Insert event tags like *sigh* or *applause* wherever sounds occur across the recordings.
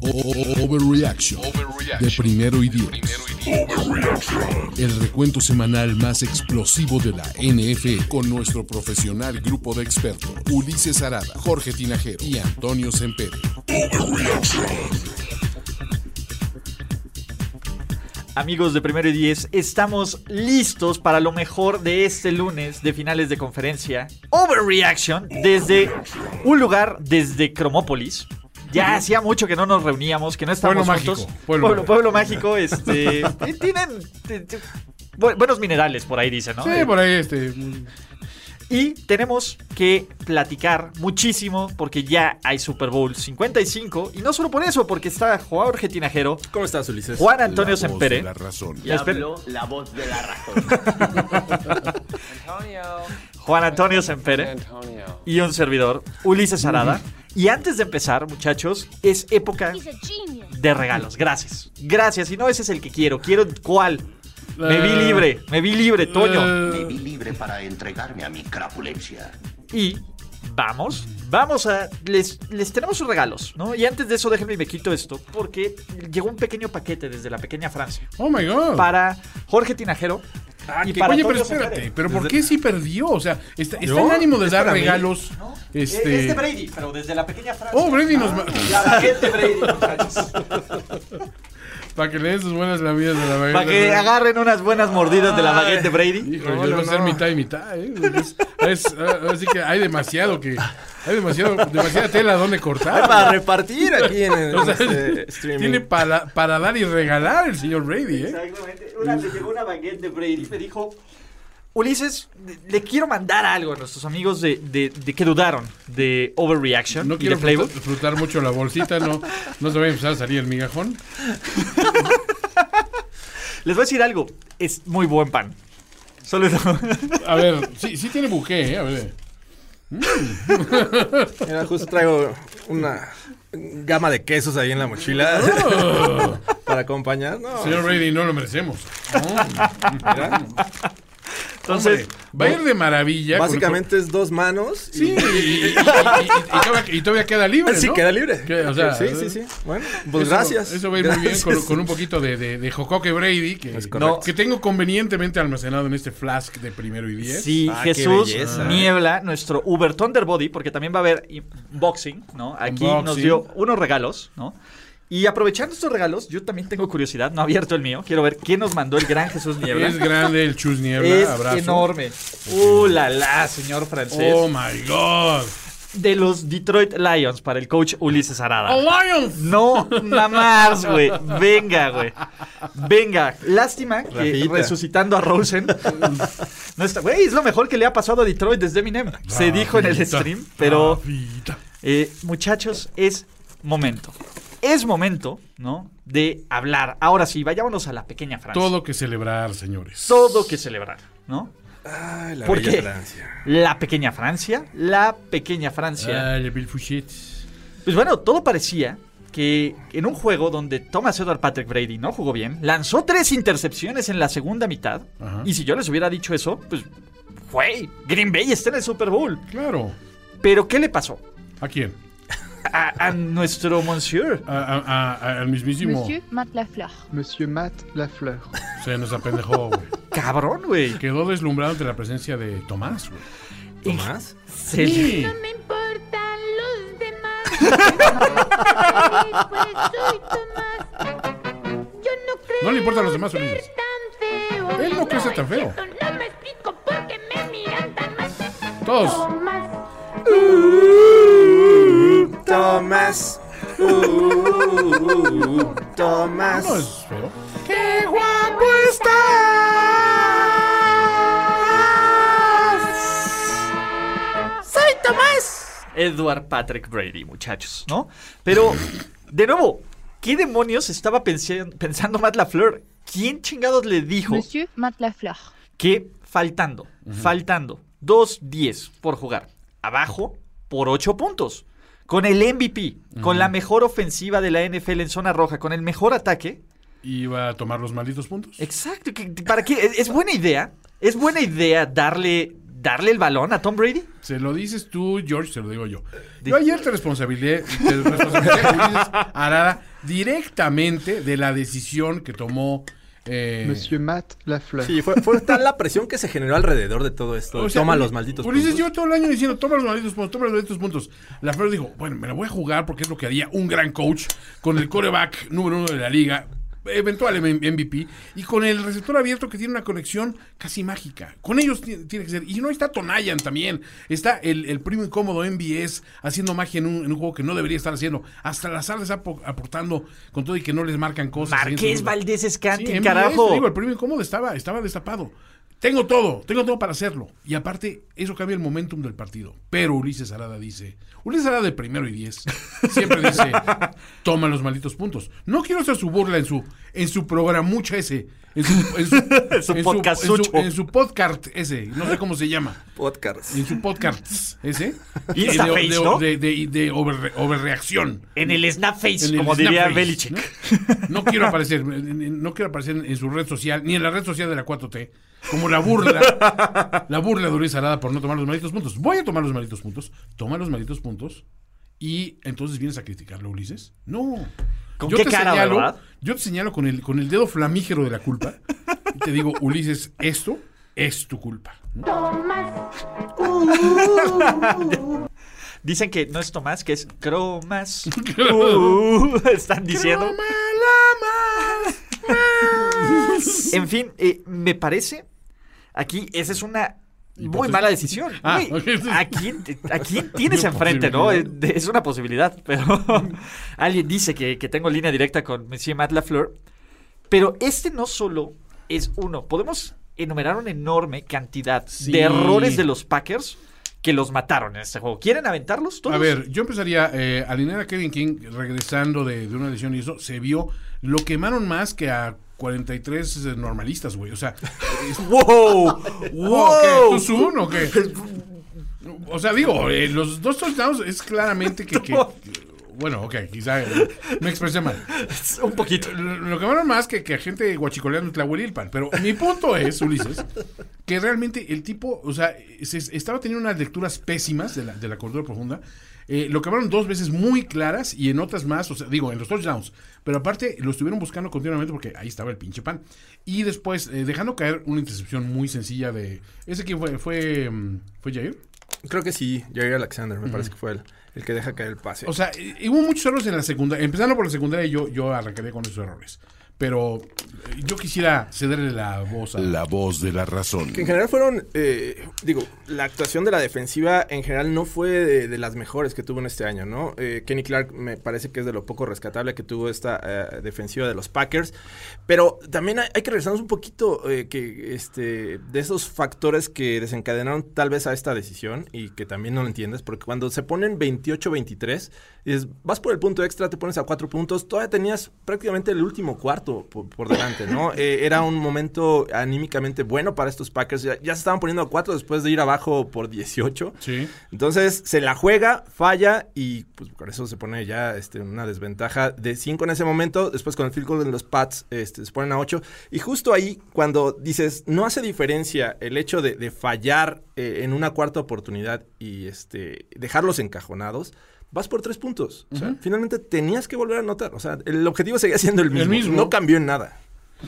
Overreaction de primero y diez. El recuento semanal más explosivo de la NFL con nuestro profesional grupo de expertos Ulises Arada, Jorge Tinajero y Antonio Sempere. Amigos de Primero y Diez, estamos listos para lo mejor de este lunes de finales de conferencia. Overreaction desde un lugar desde Cromópolis. Ya hacía mucho que no nos reuníamos, que no estábamos Pueblo juntos. mágico, pueblo pueblo, mágico. pueblo mágico, este. tienen. bu- buenos minerales por ahí, dicen, ¿no? Sí, Eh, por ahí este. Y tenemos que platicar muchísimo porque ya hay Super Bowl 55. Y no solo por eso, porque está Jorge Tinajero, ¿Cómo estás, Ulises? Juan Antonio La voz Sempere. de la razón. Y espera- la voz de la razón. *laughs* Juan Antonio Sempere y un servidor, Ulises Arada. Y antes de empezar, muchachos, es época de regalos. Gracias. Gracias. Y no ese es el que quiero. Quiero cuál. Me vi Eh, libre. Me vi libre, Toño. Me Eh, vi libre para entregarme a mi crapulencia. Y vamos, vamos a. Les, les tenemos sus regalos, ¿no? Y antes de eso, déjenme me quito esto, porque llegó un pequeño paquete desde la pequeña Francia oh my god. para Jorge Tinajero. Y Que- para Oye, pero espérate, pero ¿por qué sí perdió? O sea, está, está en ánimo de ¿Es dar regalos. Eh, Este. Es de Brady, pero desde la pequeña Francia. Oh, Brady nos ma- *laughs* La de Brady, muchachos. *laughs* Para que le den sus buenas lamidas de la baguette. Para que agarren unas buenas mordidas de la baguette de Brady. Híjole, No, yo no, voy a ser no. mitad y mitad, ¿eh? Es, es- así que hay demasiado que. Hay demasiado, demasiada tela donde cortar. Para repartir aquí en el O sea, este, *laughs* streaming. tiene para, para dar y regalar el señor Brady, ¿eh? Exactamente. Una, le llegó una baguette de Brady. Me dijo, Ulises, le quiero mandar algo a nuestros amigos de, de, de que dudaron de Overreaction No y quiero de Playbook. disfrutar, disfrutar mucho la bolsita, no, no se va a empezar a salir el migajón. *laughs* Les voy a decir algo. Es muy buen pan. Solo eso. A ver, sí, sí tiene buque, ¿eh? A ver. Mira, justo traigo una gama de quesos ahí en la mochila Oh, *laughs* para acompañar. No, señor Brady, no lo merecemos. *laughs* Entonces, Hombre, va a ir de maravilla. con- básicamente es dos manos. Sí, y, y- y- y- y- y todavía, y todavía queda libre, Sí, ¿no? queda libre. O sea, sí, sí, sí. Bueno, pues Eso- gracias. Eso va a ir muy bien con, un poquito de, de, de Jocoque Brady, que, que tengo convenientemente almacenado en este flask de primero y diez. Sí, Ah, Jesús. Niebla, nuestro Uber Thunderbody, porque también va a haber unboxing, ¿no? Aquí Unboxing. nos dio unos regalos, ¿no? Y aprovechando estos regalos, yo también tengo curiosidad, no he abierto el mío, quiero ver quién nos mandó el gran Jesús Niebla. Es grande el Chus Niebla, Es abrazo. enorme. Uh, la la, señor francés. Oh my god. De los Detroit Lions para el coach Ulises Arada. Lions. No, nada más, güey. Venga, güey. Venga. Lástima que Rafita. resucitando a Rosen. No está, güey, es lo mejor que le ha pasado a Detroit desde Eminem. Se dijo en el stream, pero eh, muchachos, es momento. Es momento, ¿no? De hablar. Ahora sí, vayámonos a la pequeña Francia. Todo que celebrar, señores. Todo que celebrar, ¿no? Ay, la ¿Por bella qué? Francia. La pequeña Francia, la pequeña Francia. Ah, le Bill Fouchet. Pues bueno, todo parecía que en un juego donde Thomas Edward Patrick Brady no jugó bien, lanzó tres intercepciones en la segunda mitad. Ajá. Y si yo les hubiera dicho eso, pues, güey, Green Bay está en el Super Bowl. Claro. Pero ¿qué le pasó? ¿A quién? A, a nuestro monsieur. Al mismísimo. Monsieur Matt Lafleur. Monsieur Matt Lafleur. Se nos apendejó, güey. Cabrón, güey. Quedó deslumbrado ante la presencia de Tomás, güey. ¿Tomás? Se- Sí. me importan los demás. *laughs* pues soy Tomás. Yo no creo No le importan los demás, Ulises. Él no crece tan feo. No me explico por qué me miran tan mal. Todos. Tomás. Tomás. Uh, Tomás. No es feo. ¡Qué guapo estás! ¡Soy Tomás! Edward Patrick Brady, muchachos, ¿no? Pero, de nuevo, ¿Qué demonios estaba pensi- pensando Matt LaFleur? ¿Quién chingados le dijo Monsieur Matt Lafleur. que faltando, faltando 2-10 por jugar, abajo por 8 puntos, con el MVP, con la mejor ofensiva de la NFL en zona roja, con el mejor ataque? Iba a tomar los malditos puntos. Exacto. ¿Para qué? ¿Es, buena idea? ¿Es buena idea darle, darle el balón a Tom Brady? Se lo dices tú, George, se lo digo yo. Yo ayer te responsabilicé, te responsabilicé Ulises Arada, directamente de la decisión que tomó. Eh, Monsieur Matt Lafleur. Sí, fue, fue *laughs* tal la presión que se generó alrededor de todo esto. o sea, Toma Uli- los malditos Ulises puntos. yo todo el año diciendo, toma los malditos puntos, toma los malditos puntos. La Flor dijo, bueno, me la voy a jugar porque es lo que haría un gran coach con el coreback número uno de la liga, eventual MVP, y con el receptor abierto que tiene una conexión casi mágica. Con ellos ti- tiene que ser. Y no está Tonayan también. Está el, el primo incómodo MBS haciendo magia en un, en un juego que no debería estar haciendo. Hasta Lazar les aportando con todo y que no les marcan cosas. Marqués Valdés Escantin, Sí, carajo. digo, el primo incómodo estaba, estaba destapado. Tengo todo, tengo todo para hacerlo. Y aparte, eso cambia el momentum del partido. Pero Ulises Arada dice, Ulises Arada de primero y diez, siempre dice, *laughs* toma los malditos puntos. No quiero hacer su burla en su, en su programucha ese, en su, en su, *laughs* en su- podcastucho. en su- en su podcast ese, no sé cómo se llama. Podcast. En su podcast ese. Instaface, de, de, ¿no? de, de- de overre- overreacción. En el Snapface, el como diría Snapface, Belichick. ¿no? No quiero aparecer, no quiero aparecer en, en su red social, ni en la red social de la 4T, como la burla, la burla de Ulises Arada por no tomar los malditos puntos. Voy a tomar los malditos puntos, toma los malditos puntos, y entonces vienes a criticarlo, Ulises. No. ¿Con qué cara, señalo, verdad? Yo te señalo con el, con el dedo flamígero de la culpa, y te digo, Ulises, esto es tu culpa. Dicen que no es Tomás, que es Cromas. *laughs* Uh, están diciendo. En fin, eh, me parece. Aquí, esa es una muy Hipótesis. mala decisión. Ah, sí. ¿a, quién, ¿A quién tienes enfrente, no? Es, una posibilidad, pero *laughs* alguien dice que, que tengo línea directa con Monsieur Matt Lafleur. Pero este no solo es uno. Podemos enumerar una enorme cantidad Sí. de errores de los Packers que los mataron en este juego. ¿Quieren aventarlos todos? A ver, yo empezaría eh, alinear a Kevin King regresando de, de una lesión y eso se vio. Lo quemaron más que a 43 normalistas, güey. O sea, *laughs* es- ¡Wow! ¡Wow! ¿Tú Sun o qué? *laughs* O sea, digo, eh, los dos touchdowns es claramente que. que- *laughs* bueno, ok, quizá eh, me expresé mal. Un poquito. Lo, lo quemaron más que, que a gente guachicoleando Tlahuelilpan. Pero mi punto es, Ulises, que realmente el tipo, o sea, se- estaba teniendo unas lecturas pésimas de la, de la cordura profunda. Eh, lo quemaron dos veces muy claras y en otras más, o sea, digo, en los touchdowns. Pero aparte lo estuvieron buscando continuamente porque ahí estaba el pinche pan. Y después, eh, dejando caer una intercepción muy sencilla de... ¿Ese quién fue? ¿Fue, mm, ¿fue Jair? Creo que sí, Jair Alexander, me parece que fue el, el que deja caer el pase. O sea, eh, hubo muchos errores en la secundaria. Empezando por la secundaria, yo, yo arrancaría con esos errores. Pero eh, yo quisiera cederle la voz a... La voz de la razón. Que en general fueron, eh, digo, la actuación de la defensiva en general no fue de, de las mejores que tuvo en este año, ¿no? Eh, Kenny Clark me parece que es de lo poco rescatable que tuvo esta eh, defensiva de los Packers, pero también hay, hay que regresarnos un poquito eh, que este de esos factores que desencadenaron tal vez a esta decisión y que también no lo entiendes, porque cuando se ponen 28-23, dices, vas por el punto extra, te pones a cuatro puntos, todavía tenías prácticamente el último cuarto por, por delante, ¿no? Eh, era un momento anímicamente bueno para estos Packers, ya, ya se estaban poniendo a cuatro después de ir abajo por 18. Sí. Entonces se la juega, falla y pues por eso se pone ya este, una desventaja de 5 en ese momento. Después con el field goal de los Pats este, se ponen a 8. Y justo ahí cuando dices, no hace diferencia el hecho de, de fallar eh, en una cuarta oportunidad y este, dejarlos encajonados. Vas por tres puntos. O sea, finalmente tenías que volver a anotar. O sea, el objetivo seguía siendo el mismo. mismo. No cambió en nada.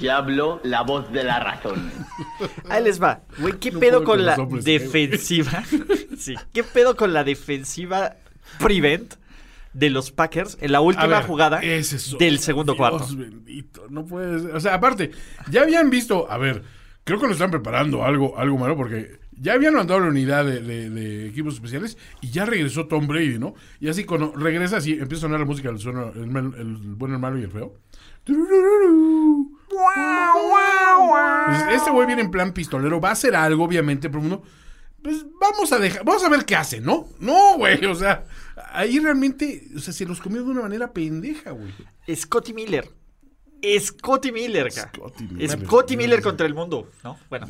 Ya habló la voz de la razón. *laughs* Ahí les va. Güey, ¿qué No pedo con la hombres, defensiva? *laughs* sí. ¿Qué pedo con la defensiva prevent de los Packers en la última ver, jugada es- del segundo Dios cuarto? bendito, no puede ser. O sea, aparte, ya habían visto, a ver, creo que lo están preparando algo, algo malo porque ya habían mandado la unidad de, equipos especiales y ya regresó Tom Brady, ¿no? Y así cuando regresa, así empieza a sonar la música del sueno, el, el el malo y el feo. Entonces, este güey viene en plan pistolero, va a hacer algo, obviamente, pero uno, pues vamos a dejar, vamos a ver qué hace, ¿no? No, güey, o sea, Ahí realmente, o sea, se los comió de una manera pendeja, güey. Scotty Miller. Scotty Miller. Scotty Miller. Scotty Miller contra el mundo, ¿no? Bueno,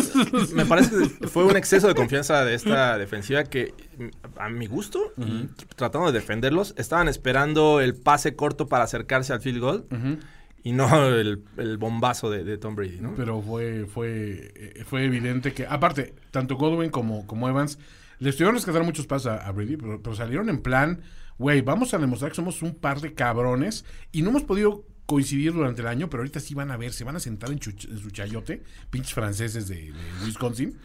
*laughs* Me parece que fue un exceso de confianza de esta defensiva que, a mi gusto, y tratando de defenderlos, estaban esperando el pase corto para acercarse al field goal y no el, el bombazo de, de Tom Brady, ¿no? Pero fue, fue, eh, fue evidente que, aparte, tanto Godwin como, como Evans le estuvieron rescatar muchos pasos a, a Brady, pero, pero salieron en plan, güey, vamos a demostrar que somos un par de cabrones y no hemos podido coincidir durante el año, pero ahorita sí van a ver, se van a sentar en, su chayote, pinches franceses de, Wisconsin,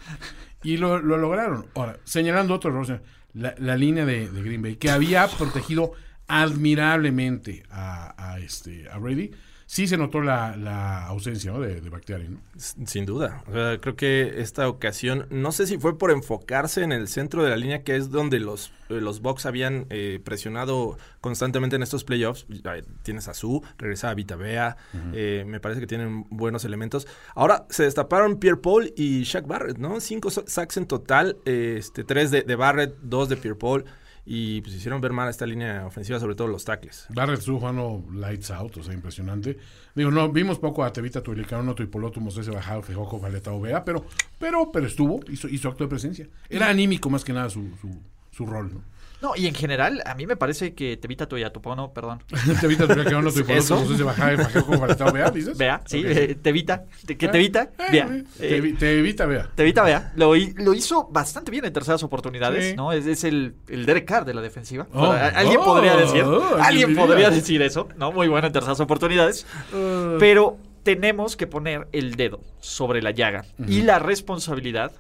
y lo, lo lograron. Ahora, señalando otro error, la, línea de, de Green Bay, que había protegido admirablemente a, a este, a Brady, sí se notó la, la ausencia ¿no? de, de Bakhtiari, ¿no? Sin duda. O sea, creo que esta ocasión, no sé si fue por enfocarse en el centro de la línea, que es donde los, eh, los Bucks habían eh, presionado constantemente en estos playoffs. Ya, Tienes a Su, regresa a Vita Bea, eh, me parece que tienen buenos elementos. Ahora se destaparon Pierre Paul y Shaq Barrett, ¿no? Cinco sa- sacks en total, eh, este, tres de, de Barrett, dos de Pierre Paul. Y pues hicieron ver mal esta línea ofensiva, sobre todo los tackles. Barrett jugando lights out, o sea, impresionante. Digo, no, vimos poco a Tevita Tuilicano, Tuipoloto, Moses Bajado, Fejoco, Valeta Ovea, pero, pero, pero estuvo, hizo, hizo acto de presencia. Era anímico más que nada su, su, su rol, ¿no? No, y en general, a mí me parece que Tevita Toyatupono, perdón. *laughs* Tevita Tuilicano, ¿Eso? Tuipoloto, Moses Bajado, Fejoco, Valeta Ovea, dices. Vea, sí, Ok. eh, Tevita, te- que Tevita, eh, vea. eh, eh, Tevi- Tevita, vea. Tevita, vea, lo, lo hizo bastante bien en terceras oportunidades, Sí. ¿no? Es, es el, el Derek Carr de la defensiva. Oh, alguien oh, podría decir, oh, alguien podría decir eso, ¿no? Muy bueno en terceras oportunidades. Uh, Pero tenemos que poner el dedo sobre la llaga y la responsabilidad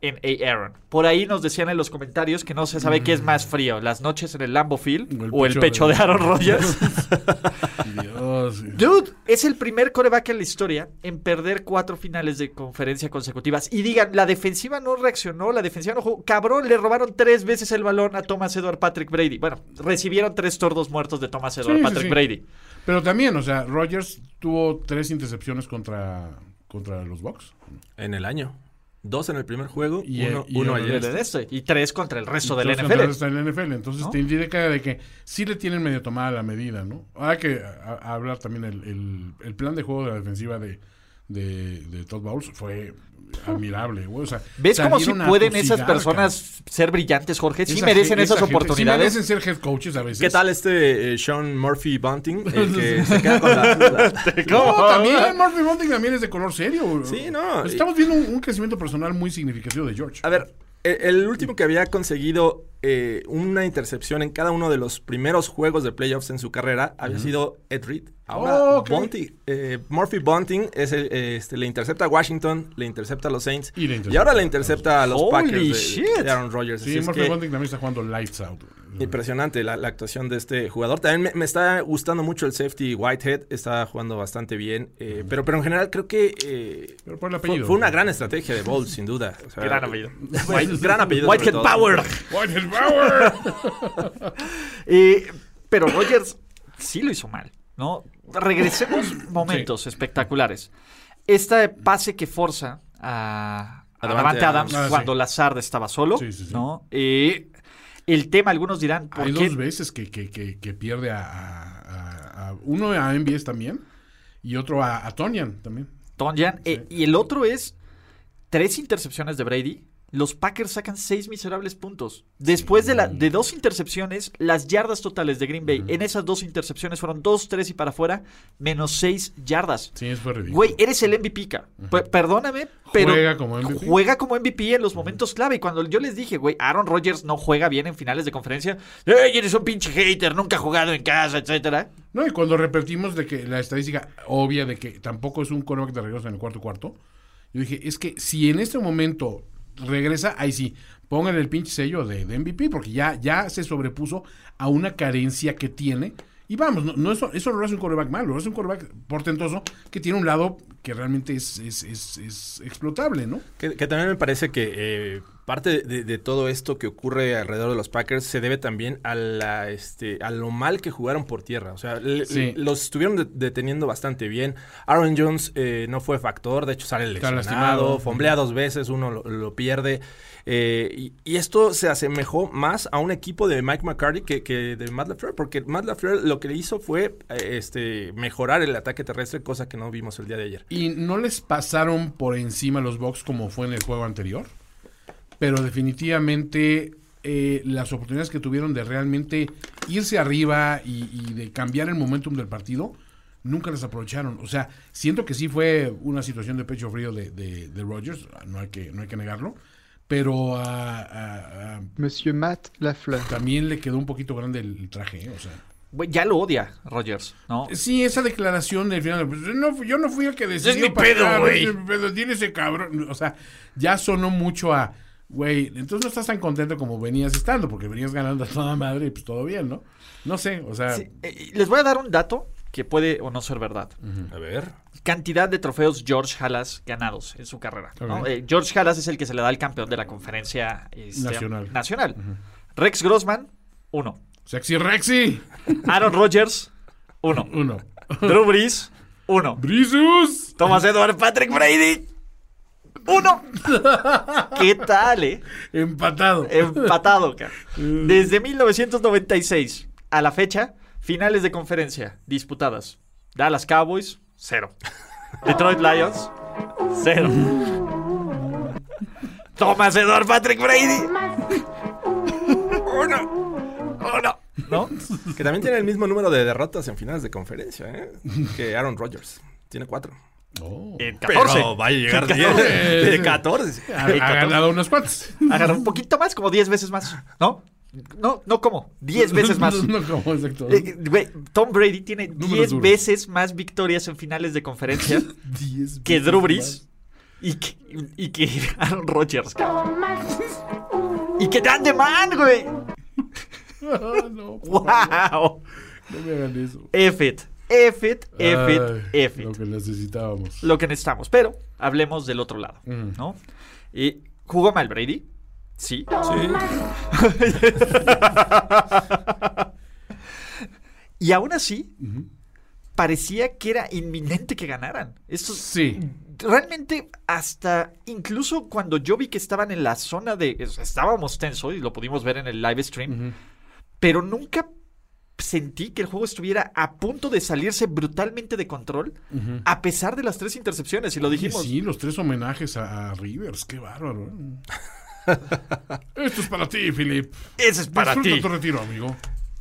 en A. Aaron. Por ahí nos decían en los comentarios que no se sabe qué es más frío, las noches en el Lambo Field o el pecho de Aaron Rodgers. Dios. Dude, es el primer coreback en la historia en perder cuatro finales de conferencia consecutivas. Y digan, la defensiva no reaccionó, la defensiva no jugó. Cabrón, le robaron tres veces el balón a Thomas Edward Patrick Brady. Bueno, recibieron tres tordos muertos de Thomas Edward Sí, Patrick sí. Brady. Pero también, o sea, Rogers tuvo tres intercepciones contra, contra los Bucks. En el año. Dos en el primer juego, Y, uno, y uno el ayer. De este, y tres contra el resto del Entonces, NFL. Está en la NFL. Entonces ¿No? te indica de que sí le tienen medio tomada la medida, ¿no? Hay que a- a- hablar también el, el- el plan de juego de la defensiva de, de, de Todd Bowles fue admirable, güey. O sea, ¿Ves cómo si pueden esas personas ser brillantes, Jorge? Sí Esa merecen esas gente- oportunidades. Sí merecen ser head coaches a veces. ¿Qué tal este eh, Sean Murphy Bunting? El que *laughs* se queda con la- la, *laughs* No, también Murphy Bunting también es de color serio. Sí, no. Estamos viendo un, un crecimiento personal muy significativo de George. A ver, el, último que había conseguido eh, una intercepción en cada uno de los primeros juegos de playoffs en su carrera había sido Ed Reed. Ahora, Oh. Bunting, eh, Murphy Bunting es el, este, le intercepta a Washington, le intercepta a los Saints Y y, le intercepta ahora le a los- intercepta a los Packers de- shit. de, Aaron Rodgers. sí, Murphy Bunting también está jugando lights out. Impresionante la, la actuación de este jugador. También me, me está gustando mucho el safety Whitehead. Está jugando bastante bien. eh, pero, pero en general creo que eh, Pero por el fue, apellido. fue una gran estrategia de Bowles, sin duda. O sea, Gran apellido. *laughs* White- gran apellido. Whitehead. Power. Whitehead Power. *laughs* Eh, pero Rogers sí lo hizo mal, ¿no? Regresemos momentos espectaculares. Este pase que forza a, a Davante Davante Adams Adams. Ah, cuando sí. Lazard estaba solo, Sí, sí, sí. ¿no? Eh, el tema, algunos dirán, ¿por Hay qué? dos veces que, que, que, que pierde a, a- a- a- uno a MBS también y otro a, a Tonyan también. Tonyan, eh, y el otro es tres intercepciones de Brady. Los Packers sacan seis miserables puntos. Después de, la, de dos intercepciones, las yardas totales de Green Bay en esas dos intercepciones fueron dos, tres y para afuera, menos seis yardas. Sí, eso fue ridículo. Güey, eres el MVP, Perdóname, pero. Juega como MVP. Juega como MVP en los momentos clave. Y cuando yo les dije, güey, Aaron Rodgers no juega bien en finales de conferencia. ¡Ey, eres un pinche hater! Nunca ha jugado en casa, etcétera. No, y cuando repetimos de que la estadística obvia de que tampoco es un coreback de regreso en el cuarto cuarto, yo dije, es que si en este momento regresa, ahí sí, pongan el pinche sello de, MVP, porque ya, ya se sobrepuso a una carencia que tiene. Y vamos, no, no eso, eso no lo hace un coreback malo, lo hace un coreback portentoso que tiene un lado que realmente es, es, es- es explotable, ¿no? Que, que también me parece que eh, parte de, de todo esto que ocurre alrededor de los Packers se debe también a la este a lo mal que jugaron por tierra. O sea, Sí. los estuvieron de- deteniendo bastante bien. Aaron Jones eh, no fue factor, de hecho sale lesionado, lastimado. fomblea dos veces, uno lo, lo pierde. Eh, y, y esto se asemejó más a un equipo de Mike McCarthy que, que de Matt LaFleur, porque Matt LaFleur lo que le hizo fue eh, este mejorar el ataque terrestre, cosa que no vimos el día de ayer. Y no les pasaron por encima los Bucks como fue en el juego anterior. Pero definitivamente eh, las oportunidades que tuvieron de realmente irse arriba y, y de cambiar el momentum del partido, nunca las aprovecharon. O sea, siento que sí fue una situación de pecho frío de, de, de Rodgers, no hay que, no hay que negarlo. Pero a- a- a- Monsieur Matt Lafleur. también le quedó un poquito grande el traje, ¿eh? o sea. Ya lo odia Rogers, ¿no? Sí, esa declaración del final. pues, no, yo no fui el que decidió. Es mi pedo, güey. es mi pedo, Tiene ese cabrón. O sea, ya sonó mucho a. Güey, entonces no estás tan contento como venías estando, porque venías ganando a toda madre y pues todo bien, ¿no? No sé, o sea. Sí, eh, les voy a dar un dato que puede o no ser verdad. A ver. Cantidad de trofeos George Halas ganados en su carrera. Eh, George Halas es el que se le da al campeón de la conferencia este, Nacional. nacional. Rex Grossman, uno. Sexy Rexy. Aaron Rodgers, uno. Uno. Drew Brees, uno. Brisus. Thomas Edward Patrick Brady, uno. ¿Qué tal, eh? Empatado. Empatado, cara. Desde 1996 a la fecha, finales de conferencia disputadas. Dallas Cowboys, cero. Detroit Lions, cero. *laughs* Thomas Edward Patrick Brady, ¿No? Que también tiene el mismo número de derrotas en finales de conferencia, ¿eh? Que Aaron Rodgers. Tiene cuatro. Oh. En 14. va a llegar 10. Eh, De 14. Ha, ha ganado unos cuantos. Agarra un poquito más, como 10 veces más. ¿No? No, no como. 10 veces más. No, como exacto. Eh, güey, Tom Brady tiene Números 10 duros. veces más victorias en finales de conferencia *laughs* Diez que veces Drew. Brees y que, y que Aaron Rodgers, cabrón. Y que Dan Man, güey. *laughs* No, ¡Wow! no me hagan eso. F it. F it, F it, Ay, F Lo que necesitábamos. Lo que necesitamos. Pero hablemos del otro lado, Mm. ¿no? Y ¿Jugó mal Brady? Sí. *laughs* y aún así, parecía que era inminente que ganaran. Esto Sí. realmente hasta incluso cuando yo vi que estaban en la zona de es- estábamos tenso y lo pudimos ver en el live stream, pero nunca sentí que el juego estuviera a punto de salirse brutalmente de control a pesar de las tres intercepciones y lo dijimos. Sí, los tres homenajes a, a Rivers, qué bárbaro. ¿eh? *laughs* Esto es para ti, Philip. Ese es para Disfruta ti. tu retiro, amigo.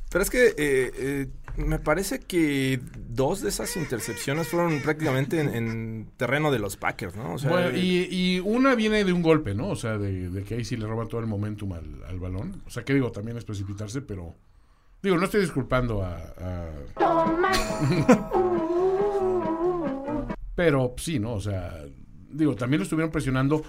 Pero es que eh, eh, me parece que dos de esas intercepciones fueron prácticamente en, en terreno de los Packers, ¿no? O sea, Bueno, eh, y, y una viene de un golpe, ¿no? O sea, de, de que ahí sí le roban todo el momentum al, al balón. O sea, que digo, también es precipitarse, pero... Digo, no estoy disculpando a... a- *laughs* pero sí, ¿no? O sea, digo, también lo estuvieron presionando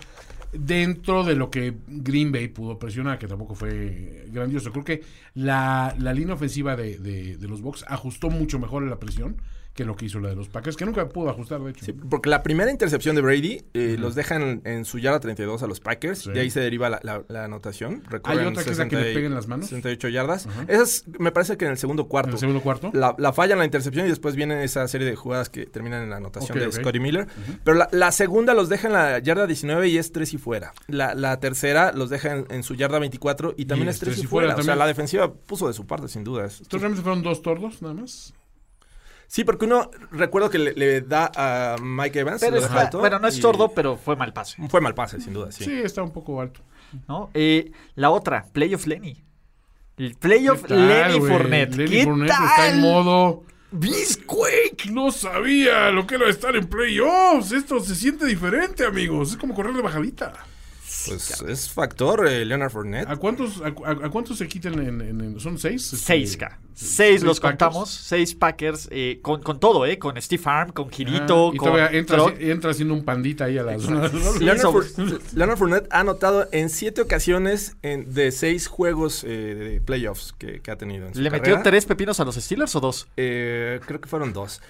dentro de lo que Green Bay pudo presionar, que tampoco fue grandioso. Creo que la, la línea ofensiva de, de, de los Bucks ajustó mucho mejor la presión que lo que hizo la de los Packers, que nunca pudo ajustar, de hecho. Sí, porque la primera intercepción de Brady eh, los dejan en su yarda 32 a los Packers. Sí. De ahí se deriva la, la- la anotación. Recorren otra que es la que le 60 y- pega en las manos? 68 yardas. Esa es, me parece que en el segundo cuarto. ¿En el segundo cuarto? La, la fallan la intercepción y después viene esa serie de jugadas que terminan en la anotación de ok. Scotty Miller. Pero la, la segunda los deja en la yarda 19 y es 3 y fuera. La, la tercera los deja en, en su yarda 24 y también Y es es 3 tres y fuera fuera. O sea, la defensiva puso de su parte, sin duda. Es- Entonces realmente fueron dos tordos, nada más. Sí, porque uno, recuerdo que le, le da a Mike Evans. Pero está- alto bueno, no es y- sordo, pero fue mal pase. Fue mal pase, sin duda, sí. Sí, está un poco alto. ¿no? Eh, la otra, Playoff Lenny. El Playoff ¿Qué tal, Lenny? Fournette. Lenny ¿Qué Fournette tal? está en modo. Beastquake. No sabía lo que era estar en playoffs. Esto se siente diferente, amigos. Es como correr de bajadita. Pues es factor eh, Leonard Fournette. ¿A cuántos, a, a- a cuántos se quitan en, en- en- ¿Son seis? Este, Seis, K. Seis los Packers. contamos. Seis Packers. eh, con, con todo, ¿eh? Con Steve Arm, con Girito, Ah, y con. entra, entra haciendo un pandita ahí a la zona. *laughs* Leonard, Fournette ha anotado en siete ocasiones en- de seis juegos eh, de playoffs que, que ha tenido. En su ¿Le metió tres pepinos a los Steelers o dos? Eh, creo que fueron dos.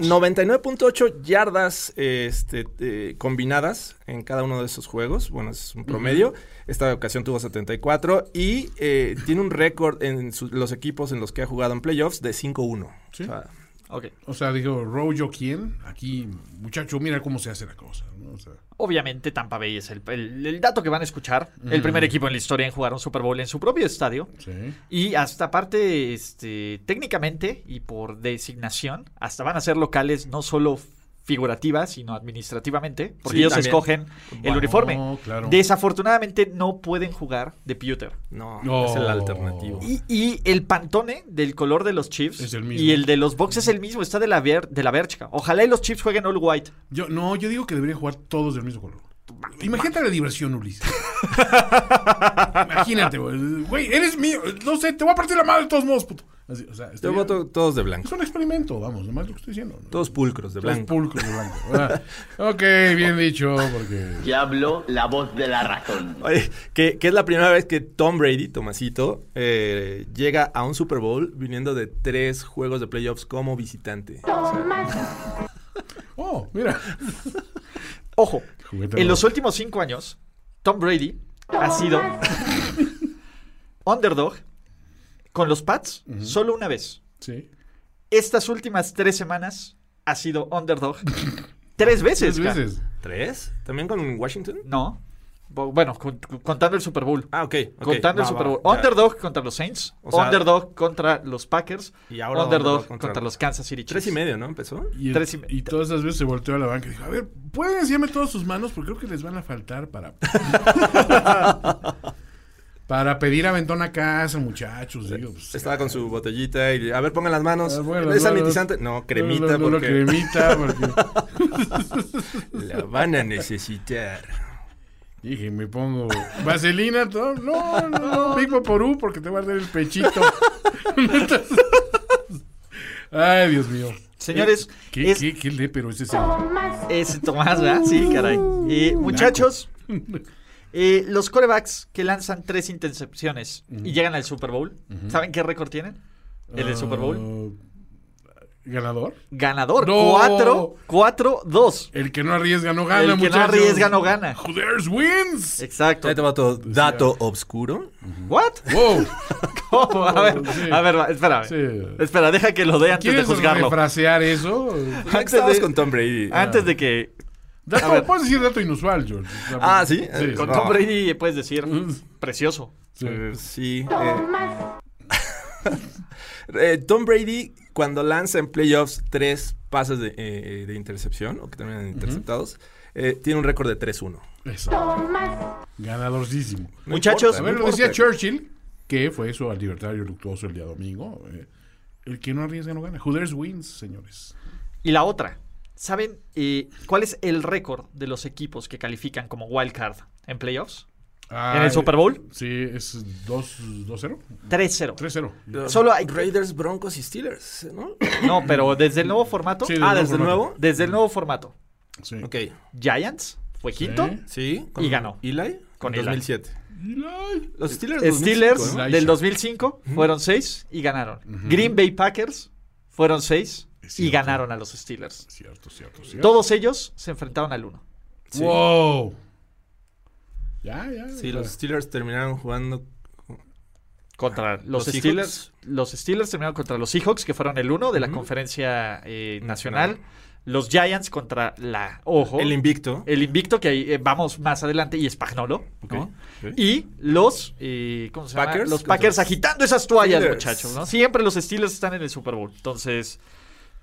99.8 yardas este, eh, combinadas en cada uno de esos juegos. Bueno, es un promedio. Esta ocasión tuvo 74 y eh, tiene un récord en su- los equipos en los que ha jugado en playoffs de 5-1. Sí. O sea, Ok. O sea, digo, Rojo, ¿quién? Aquí, muchacho, mira cómo se hace la cosa. ¿no? O sea, Obviamente Tampa Bay es el, el- el dato que van a escuchar. El primer equipo en la historia en jugar un Super Bowl en su propio estadio. sí. Y hasta aparte, este, técnicamente y por designación, hasta van a ser locales no solo figurativa, sino administrativamente, porque Sí, ellos también. escogen el Bueno, uniforme. claro. Desafortunadamente no pueden jugar de pewter. no, No. es el alternativo. Y, y el pantone del color de los Chiefs Es el mismo. y el de los Bucks es el mismo, está de la, ver- de la Berchka. Ojalá y los Chiefs jueguen all white. Yo, no, yo digo que deberían jugar todos del mismo color. Imagínate la diversión, Ulises. *laughs* Imagínate, güey. Güey, eres mío. No sé, te voy a partir la madre de todos modos, puto. Así, o sea, Yo voto todos de blanco. Es un experimento, vamos, nomás lo que estoy diciendo. Todos pulcros de Todos blanco. pulcros de blanco. *laughs* Ok, bien dicho, porque... Ya habló la voz de la razón. Oye, que, que es la primera vez que Tom Brady, Tomasito, eh, llega a un Super Bowl viniendo de tres juegos de playoffs como visitante. Oh, mira. Ojo, Juguete en los últimos cinco años, Tom Brady ha sido *laughs* underdog con los Pats solo una vez. Sí. Estas últimas tres semanas ha sido underdog *laughs* tres veces. Tres veces. ¿Tres? ¿También con Washington? No. Bueno, con- contando el Super Bowl. Ah, ok. ok. contando el Super va, Bowl. ya. Underdog contra los Saints. O sea- underdog contra los Packers. Y ahora underdog, underdog contra, contra- los Kansas City Chiefs. Tres y medio, ¿no? Empezó. Y, el- Tres y me- y todas esas veces se volteó a la banca y dijo, a ver, ¿pueden enseñarme todas sus manos? Porque creo que les van a faltar para... *laughs* para pedir aventón a casa, muchachos. Digo, pues, Estaba con su botellita y a ver, pongan las manos. Ah, bueno, ¿Es sanitizante? No, cremita no, no, no, porque cremita, porque... *laughs* la van a necesitar. Dije, me pongo vaselina, todo. No, no, no, Big Vaporú porque te va a arder el pechito. *laughs* Ay, Dios mío. Señores, ¿Qué, es, qué, qué lépero es ese? es Tomás, ¿verdad? Sí, caray. Eh, muchachos, *laughs* eh, los corebacks que lanzan tres intercepciones y llegan al Super Bowl, ¿saben qué récord tienen? El del Super Bowl. Ah, ¿Ganador? Ganador. No. 4, 4, 2. El que no arriesga no gana, El que no arriesga no gana. Who dares wins. Exacto. Ahí te va otro dato obscuro. ¿What? Wow. *laughs* ¿Cómo? A ver, Sí. a ver. Sí. Espera, deja que lo dé antes de ¿Quieres juzgarlo. refrasear eso? *laughs* Antes de- con Tom Brady. Antes de que Dato, A ver. puedes decir dato inusual, George. Ah, ¿sí? Sí, con. Tom Brady puedes decir precioso. sí. Eh, sí. eh. *laughs* Eh, Tom Brady, cuando lanza en playoffs tres pases de, eh, de intercepción, o que terminan interceptados, eh, tiene un récord de 3-1. Eso. Ganadorcísimo. No Muchachos, importa, A ver, no lo decía. Churchill, que fue eso al libertario luctuoso el día domingo. eh, el que no arriesga no gana. Who dares wins, señores. Y la otra, ¿Saben eh, cuál es el récord de los equipos que califican como wild card en playoffs? Ah, ¿En el Super Bowl? Sí, es 2-0. 3-0. 3-0. Solo hay... Raiders, Broncos y Steelers, ¿no? No, pero desde el nuevo formato. Sí, ah, desde el ah, nuevo. Desde el nuevo formato. Sí. Ok. Giants fue quinto. Sí y ganó. Eli. Con el 2007. Eli. Los eh, Steelers, 2005, Steelers ¿no? del 2005 fueron 6 y ganaron. Uh -huh. Green Bay Packers fueron 6 y ganaron a los Steelers. Todos ellos se enfrentaron al 1. Sí. ¡Wow! Ya, ya. Sí, los Steelers terminaron jugando contra ah, los, Steelers. Los Steelers terminaron contra los Seahawks, que fueron el 1 de la conferencia eh, nacional. Los Giants contra la. Ojo. El Invicto. El Invicto, que ahí eh, vamos más adelante, y es Y los. Eh, ¿Cómo se Packers? Llama? Los Packers agitando esas toallas, muchachos. Siempre los Steelers están en el Super Bowl. Entonces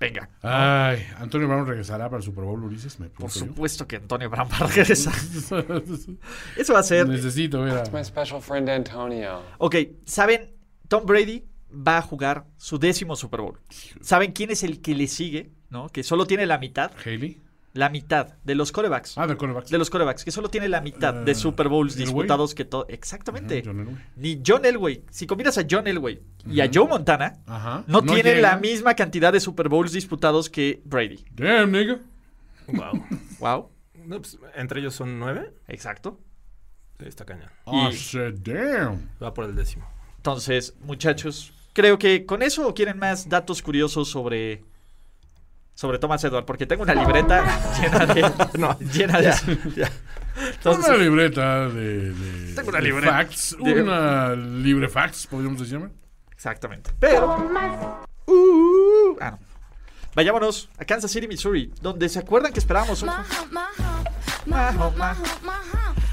venga. Ay, Antonio Brown regresará para el Super Bowl, Ulises, me Por yo. supuesto que Antonio Brown va a regresar. *laughs* Eso va a ser. Necesito ver a... My special friend Antonio. Ok, ¿saben? Tom Brady va a jugar su décimo Super Bowl. ¿Saben quién es el que le sigue? ¿No? Que solo tiene la mitad. Haley. La mitad de los corebacks. Ah, de corebacks. De los corebacks, que solo tiene la mitad de Ah, Super Bowls Elway. disputados que todo. Exactamente. John Elway. Ni John Elway. Si combinas a John Elway y a Joe Montana, no, No tienen la misma cantidad de Super Bowls disputados que Brady. Damn, nigga. Wow. Wow. No, pues, entre ellos son nueve. Exacto. Sí, Está cañón. Oh, Y- shit, damn. Va por el décimo. Entonces, muchachos, creo que con eso quieren más datos curiosos sobre sobre Thomas Edward, porque tengo una libreta *laughs* llena de *laughs* No, llena de Entonces, una libreta de, de, Tengo una de libreta. facts. De- Una libre facts, podríamos decir. exactamente. Pero uh, ah, no. Vayámonos a Kansas City, Missouri, donde se acuerdan que esperábamos un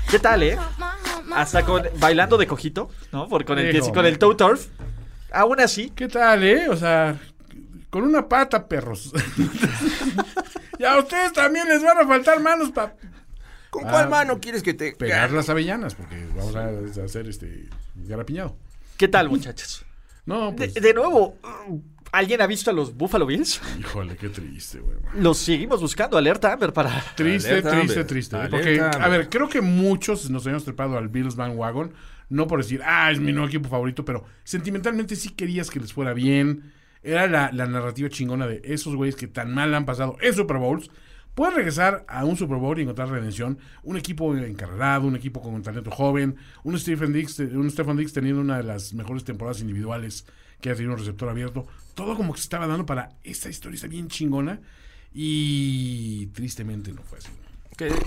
¿Qué tal, eh? Hasta con bailando de cojito, ¿no? Por, con el con el toe turf. Aún así, ¿Qué tal, eh? O sea, con una pata, perros. *laughs* y a ustedes también les van a faltar manos para ¿Con Ah, cuál mano quieres que te pegar las avellanas, porque vamos a a hacer este garapiñado. ¿qué tal, muchachos? No, De, pues, de nuevo, uh, ¿alguien ha visto a los Buffalo Bills? híjole, qué triste, güey. Los seguimos buscando, alerta Amber para... Triste, Alerta, triste, triste. Alerta, Porque, a ver, creo que muchos nos habíamos trepado al Bills Bandwagon, no por decir, ah, es mi nuevo equipo favorito, pero sentimentalmente sí querías que les fuera bien. Era la, narrativa chingona de esos güeyes que tan mal han pasado en Super Bowls. Pueden regresar a un Super Bowl y encontrar redención. Un equipo encarregado, un equipo con un talento joven, un Stephen Diggs, un Stephen Diggs teniendo una de las mejores temporadas individuales que ha tenido un receptor abierto. Todo como que se estaba dando para esta historia bien chingona. Y tristemente no fue así.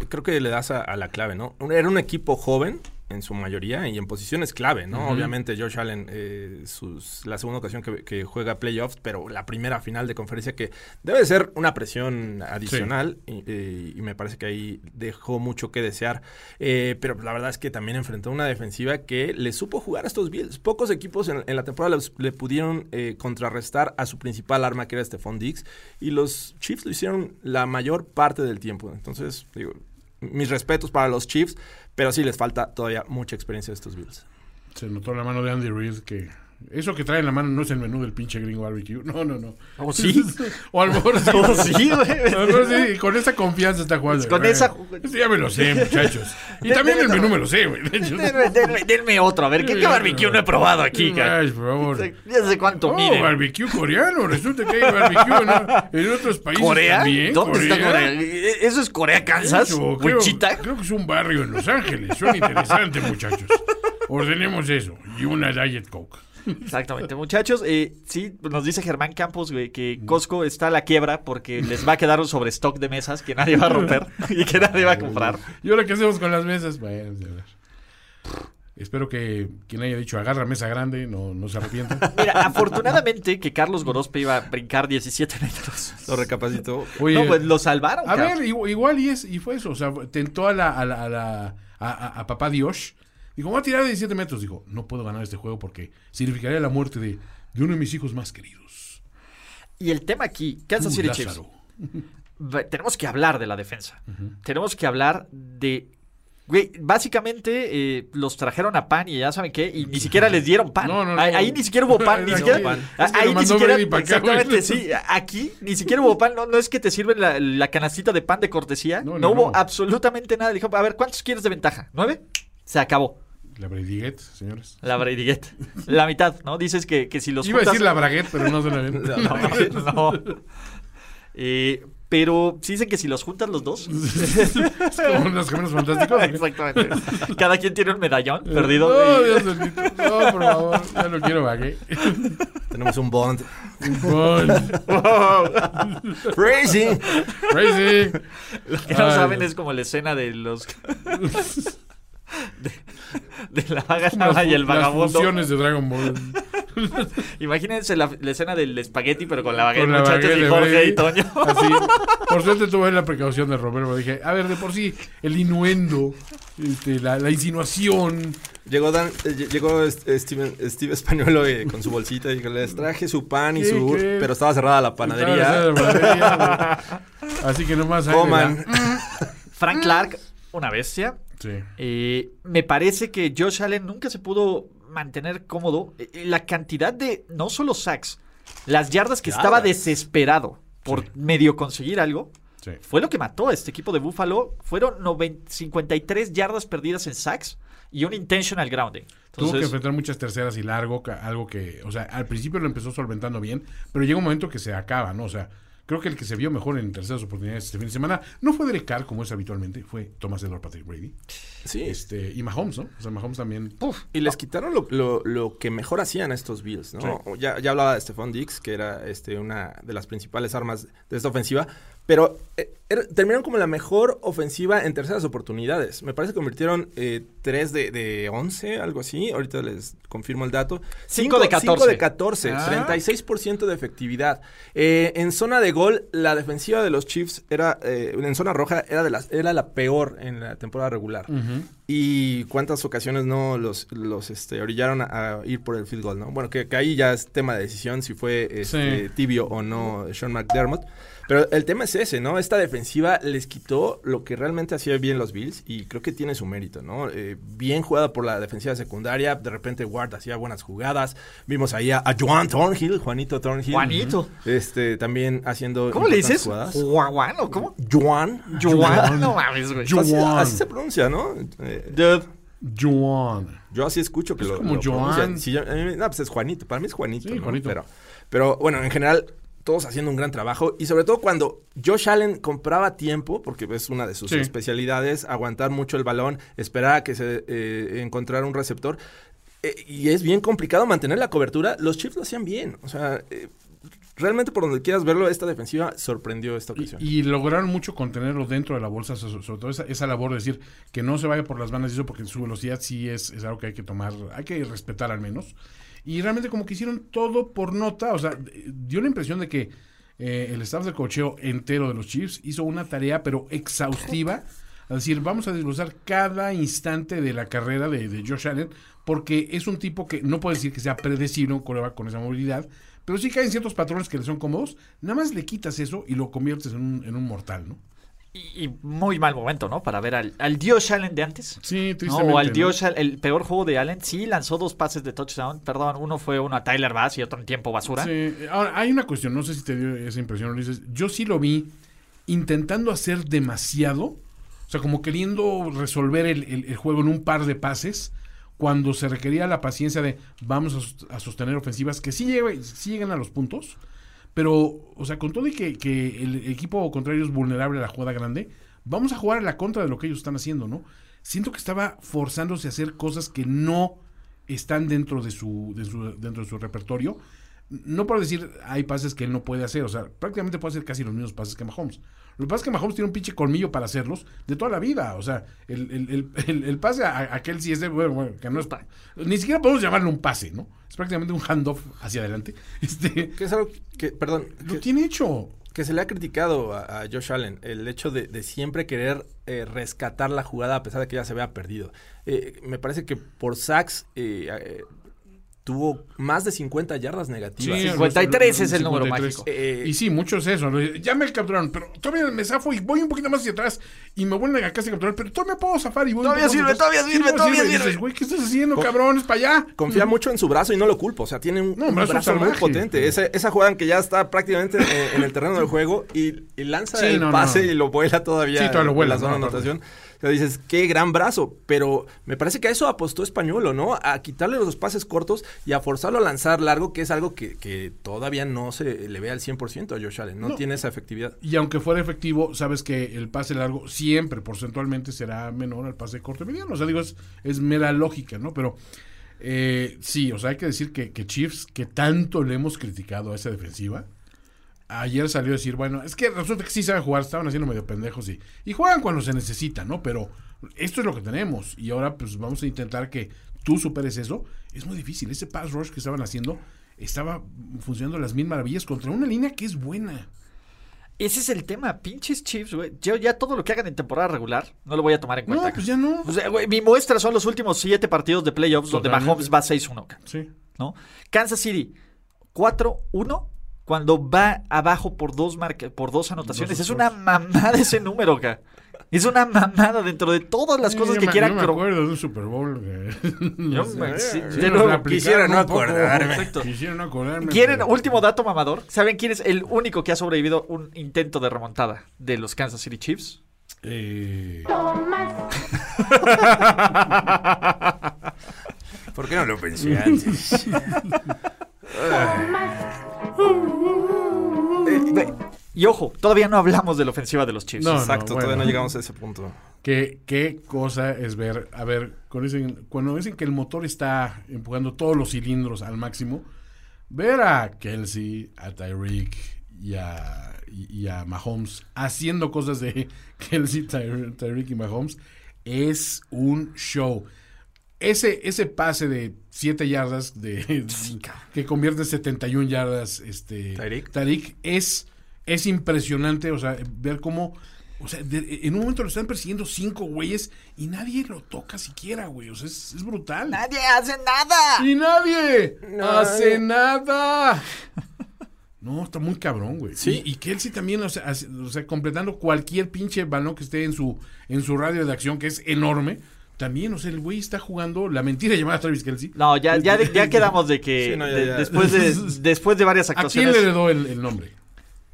Creo que le das a, a la clave, ¿no? Era un equipo joven en su mayoría y en posiciones clave, ¿no? Obviamente Josh Allen, eh, sus, la segunda ocasión que, que juega playoffs, pero la primera final de conferencia que debe ser una presión adicional y, eh, y me parece que ahí dejó mucho que desear. Eh, pero la verdad es que también enfrentó una defensiva que le supo jugar a estos Bills. Pocos equipos en, en la temporada le pudieron contrarrestar a su principal arma que era Stephon Diggs y los Chiefs lo hicieron la mayor parte del tiempo. Entonces, digo, mis respetos para los Chiefs, pero sí les falta todavía mucha experiencia de estos Bills. Se notó la mano de Andy Reid que eso que trae en la mano no es el menú del pinche gringo barbecue. No, no, no. ¿Oh, sí? *laughs* o a lo mejor *laughs* sí. Oh, sí, güey. A lo mejor sí, con esa confianza está jugando. Con esa- Esto ya me lo sé, muchachos. Y también el menú me lo sé, güey. Denme, otro, a ver, ¿qué, qué barbecue no he probado aquí, cara? Ay, por favor. Ya sé cuánto Oh, mide. barbecue coreano. Resulta que hay barbecue en, en otros países ¿Corea? también. ¿Dónde está Corea? ¿Eso es Corea, Kansas? Eso, creo, creo que es un barrio en Los Ángeles. Suena interesante, muchachos. Ordenemos eso. Y una Diet Coke. Exactamente, muchachos. Eh, sí, nos dice Germán Campos, güey, que Costco está a la quiebra porque les va a quedar un sobrestock de mesas que nadie va a romper *laughs* y que nadie va a comprar. ¿Y ahora qué hacemos con las mesas? Bueno, a ver. Espero que quien haya dicho agarra mesa grande no, no se arrepienta. *laughs* Mira, afortunadamente que Carlos Gorospe iba a brincar 17 metros. Lo recapacito. Oye, no, pues lo salvaron, a cabrón. ver, igual, igual y, es, y fue eso. O sea, tentó a, la, a, la- a, la- a- a- a papá Dios. Dijo, voy a tirar de 17 metros. Dijo, no puedo ganar este juego porque significaría la muerte de, de uno de mis hijos más queridos. Y el tema aquí, Kansas Tú, City Chiefs. Tenemos que hablar de la defensa. Tenemos que hablar de. Güey, básicamente eh, los trajeron a pan y ya saben qué, y ni siquiera les dieron pan. No, no, no. Ahí, ahí ni siquiera hubo pan, *laughs* ni siquiera. pan. a- Es que Ahí ni siquiera. Acá, exactamente, sí. Aquí ni siquiera hubo pan. No, no es que te sirven la, la canastita de pan de cortesía. No, hubo absolutamente nada. Dijo, a ver, ¿cuántos quieres de ventaja? ¿Nueve? Se acabó. La Bradiguet, señores. La Bradiguet. *laughs* La mitad, ¿no? Dices que, que si los Iba a juntas- decir la Braguet, pero no suena bien. *laughs* No, *laughs* no. Eh, pero sí dicen que si los juntas los dos. Es como los gemelos fantásticos. Exactamente. Cada quien tiene un medallón perdido. No, y- Dios bendito. No, por favor. Ya no quiero bagué. Tenemos un Bond. Bond. Crazy. Crazy. Lo que no Ay, saben Dios. es como la escena de los. De, *laughs* de la vaga las Nava y el Las vagabundo. funciones de Dragon Ball. *laughs* Imagínense la, la escena del espagueti, pero con la baguette, Con la muchachos, baguette y Jorge y Toño. Así. *laughs* Por suerte tuve la precaución de Romero. Dije, a ver, de por sí, el inuendo, este, la, la insinuación. Llegó, Dan, eh, ll- llegó Steven- Steve Españolo eh, con su bolsita y dijo, les traje su pan y ¿Qué, su... qué? Pero estaba cerrada la panadería. Así que nomás Coman. Frank Clark, una bestia. Sí. Eh, me parece que Josh Allen nunca se pudo mantener cómodo. Eh, eh, La cantidad de, no solo sacks, las yardas que estaba desesperado por medio conseguir algo. Sí. Fue lo que mató a este equipo de Buffalo. Fueron 90 53 yardas perdidas en sacks y un intentional grounding. Tuvo que enfrentar muchas terceras y largo, algo que, o sea, al principio lo empezó solventando bien, pero llega un momento que se acaba, ¿no? O sea, creo que el que se vio mejor en terceras oportunidades este fin de semana no fue Derek Carr, como es habitualmente, fue Thomas Edward Patrick Brady. Sí. Este, y Mahomes, ¿no? O sea, Mahomes también. Y les quitaron lo, lo- lo que mejor hacían estos Bills, ¿no? Ya, ya hablaba de Stephon Diggs, que era este, una de las principales armas de esta ofensiva, pero eh, era- terminaron como la mejor ofensiva en terceras oportunidades. Me parece que convirtieron 3 de, de 11, algo así. Ahorita les confirmo el dato. Cinco de 14. 5 de 14, Ah. 36% de efectividad. Eh, en zona de gol, la defensiva de los Chiefs era, eh, en zona roja, era, de las, era la peor en la temporada regular. Y cuántas ocasiones no los, los este, orillaron a, a ir por el field goal, ¿no? Bueno, que, que ahí ya es tema de decisión si fue este, Sí. tibio o no Sean McDermott. Pero el tema es ese, ¿no? Esta defensiva les quitó lo que realmente hacía bien los Bills y creo que tiene su mérito, ¿no? Eh, bien jugada por la defensiva secundaria, de repente Ward hacía buenas jugadas. Vimos ahí a, a Joan Thornhill, Juanito Thornhill. Juanito. Este, también haciendo ¿Cómo le dices? jugadas. ¿Juan o cómo? Joan. Juan. No mames, güey. Así, Joan. así se pronuncia, ¿no? Eh, Dude. Joan. Yo así escucho que Es lo, como lo Joan. Si yo- no, pues es Juanito. Para mí es Juanito. Sí, ¿no? Juanito. Pero, pero bueno, en general, todos haciendo un gran trabajo. Y sobre todo cuando Josh Allen compraba tiempo, porque es una de sus Sí. especialidades, aguantar mucho el balón, esperar a que se eh, encontrara un receptor. Eh, y es bien complicado mantener la cobertura. Los Chiefs lo hacían bien. O sea, eh, realmente por donde quieras verlo, esta defensiva sorprendió esta ocasión. y lograron mucho contenerlo dentro de la bolsa, so- sobre todo esa, esa labor de decir que no se vaya por las bandas y eso, porque su velocidad sí es, es algo que hay que tomar, hay que respetar al menos. Y realmente como que hicieron todo por nota, o sea, dio la impresión de que eh, el staff de cocheo entero de los Chiefs hizo una tarea, pero exhaustiva, es decir, vamos a desglosar cada instante de la carrera de, de Josh Allen, porque es un tipo que no puede decir que sea predecible con esa movilidad, pero sí hay ciertos patrones que le son cómodos, nada más le quitas eso y lo conviertes en un, en un mortal, ¿no? Y, y muy mal momento, ¿no? Para ver al, al Dios Allen de antes. Sí, ¿no? tristemente. O al ¿no? Dios, Al- el peor juego de Allen. Sí, lanzó dos pases de touchdown. Perdón, uno fue uno a Tyler Bass y otro en tiempo basura. Sí, ahora hay una cuestión, no sé si te dio esa impresión, Ulises. Yo sí lo vi intentando hacer demasiado, o sea, como queriendo resolver el, el- el juego en un par de pases, cuando se requería la paciencia de vamos a, sos- a sostener ofensivas que sí, llegue- sí llegan a los puntos, pero, o sea, con todo y que, el equipo contrario es vulnerable a la jugada grande, vamos a jugar a la contra de lo que ellos están haciendo, ¿no? Siento que estaba forzándose a hacer cosas que no están dentro de su, de su- dentro de su repertorio. No por decir hay pases que él no puede hacer, o sea, prácticamente puede hacer casi los mismos pases que Mahomes. Lo que pasa es que Mahomes tiene un pinche colmillo para hacerlos de toda la vida, o sea, el, el, el, *laughs* pase a, a Kelsey es de, bueno, bueno, que no es, pa- ni siquiera podemos llamarlo un pase, ¿no? Es prácticamente un handoff hacia adelante. *laughs* Este, Que es algo que, perdón, lo que- tiene hecho. que se le ha criticado a, a Josh Allen, el hecho de, de siempre querer eh, rescatar la jugada a pesar de que ya se vea perdido. Eh, me parece que por sacks eh, tuvo más de 50 yardas negativas. Sí, 53 es el 53. número mágico. Eh, y sí, mucho es eso. Ya me capturaron, pero todavía me zafo y voy un poquito más hacia atrás y me vuelven a casi capturar, pero todavía puedo zafar y voy un Todavía poco más sirve, atrás. todavía sirve, todavía Y sirve. dices, güey, ¿qué estás haciendo, cabrón? Es para allá. Confía mucho en su brazo y no lo culpo. O sea, tiene un, No, un un brazo brazo, muy potente. Esa, esa jugada en que ya está prácticamente en, en el terreno del juego y, y lanza Sí, el no, pase no. y lo vuela todavía Sí, todavía lo en vuela, la zona de ¿no? anotación. O sea, dices, qué gran brazo. Pero me parece que a eso apostó Españolo, ¿no? A quitarle los pases cortos y a forzarlo a lanzar largo, que es algo que, que todavía no se le ve al 100% a Josh Allen. No, No. tiene esa efectividad. Y aunque fuera efectivo, sabes que el pase largo siempre, porcentualmente, será menor al pase corto y mediano. O sea, digo, es, es mera lógica, ¿no? Pero eh, sí, o sea, hay que decir que, que Chiefs, que tanto le hemos criticado a esa defensiva, ayer salió a decir, bueno, es que resulta que sí saben jugar, estaban haciendo medio pendejos y, y juegan cuando se necesita, ¿no? Pero esto es lo que tenemos y ahora pues vamos a intentar que tú superes eso. Es muy difícil. Ese pass rush que estaban haciendo estaba funcionando a las mil maravillas contra una línea que es buena. Ese es el tema, pinches Chiefs, güey. Yo ya todo lo que hagan en temporada regular no lo voy a tomar en cuenta. No, pues ya no. O sea, güey, mi muestra son los últimos siete partidos de playoffs donde. Mahomes va 6-1, ca- Sí. ¿no? Kansas City 4-1 cuando va abajo por dos marca- por dos anotaciones. Dos es una mamada ese número, ca. Es una mamada dentro de todas las cosas Yo que me- quiera yo me acuerdo de un Super Bowl. que- *laughs* Yo me- sí, sí, quisiera no poco. acordarme. Exacto. Quisiera no acordarme. ¿Quieren pero- último dato mamador? ¿Saben quién es el único que ha sobrevivido un intento de remontada de los Kansas City Chiefs? Eh, Tomás. *laughs* ¿Por qué no lo pensé antes? *laughs* Ve, Y ojo, todavía no hablamos de la ofensiva de los Chiefs. No, Exacto, bueno. todavía no llegamos a ese punto. ¿Qué, qué cosa es ver, a ver, cuando dicen que el motor está empujando todos los cilindros al máximo, ver a Kelsey, a Tyreek y a, y, y a Mahomes haciendo cosas de *laughs* Kelsey, Tyre- Tyreek y Mahomes es un show. Ese, ese pase de 7 yardas de, que convierte en 71 yardas este, Tyreek. Tyreek es, es impresionante, o sea, ver cómo, o sea, de- en un momento lo están persiguiendo cinco güeyes y nadie lo toca siquiera, güey, o sea, es, es brutal. ¡Nadie hace nada! Y nadie hace nada. No, está muy cabrón, güey. Sí. Y, y Kelsey también, o sea, hace- o sea, completando cualquier pinche balón que esté en su, en su radio de acción, que es enorme. También, o sea, el güey está jugando la mentira llamada Travis Kelsey. No, ya, ya, ya quedamos de que Sí, no, ya, de- ya. después de *laughs* después de varias ¿A quién actuaciones. le heredó el, el nombre?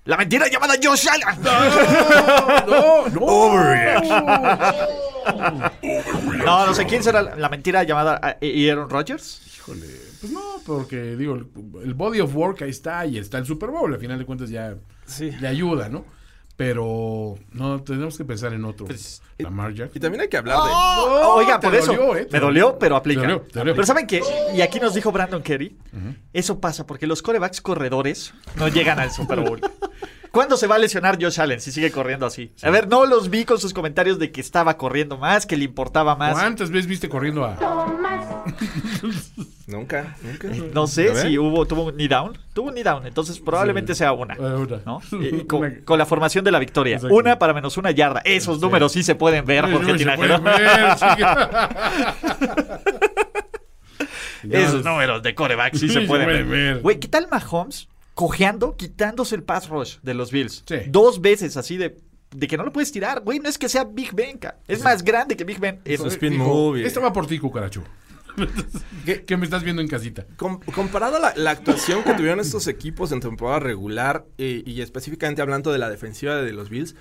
La mentira llamada Josh Allen. No, no. No, no sé quién será la, la mentira llamada eh, Aaron Rodgers. Híjole, pues no, porque digo, el, el body of work ahí está y está el Super Bowl, al final de cuentas ya Sí. le ayuda, ¿no? Pero no, tenemos que pensar en otro. Lamar Jackson. Y también hay que hablar de... Oh, Oiga, por eso. dolió, ¿eh? Te Me dolió, pero aplica. Te dolió, te. Pero ¿saben qué? Y aquí nos dijo Brandon Kerry. Eso pasa porque los corebacks corredores no llegan al Super Bowl. *laughs* ¿Cuándo se va a lesionar Josh Allen si sigue corriendo así? A ver, no los vi con sus comentarios de que estaba corriendo más, que le importaba más. ¿Cuántas veces viste corriendo a... *laughs* Nunca, nunca. No sé si hubo, tuvo un knee down. Tuvo un knee down, entonces probablemente sea una. Eh, una. ¿no? *laughs* Y- con, Una- con la formación de la victoria. Exacto. Una para menos una yarda. Esos números sí se pueden ver, Jorge no, se Tinajero. puede ver, *laughs* sí. Esos números de coreback sí se Se pueden ver. Güey, ¿qué tal Mahomes cojeando, quitándose el pass rush de los Bills? Sí. Dos veces así de, de que no lo puedes tirar. Güey, no es que sea Big Ben. ca- Es más grande que Big Ben. Es- Su spin move. Esta va por ti, cucaracho. ¿Qué? me estás viendo en casita. Com- comparado a la, la actuación que tuvieron estos equipos en temporada regular eh, y específicamente hablando de la defensiva de los Bills,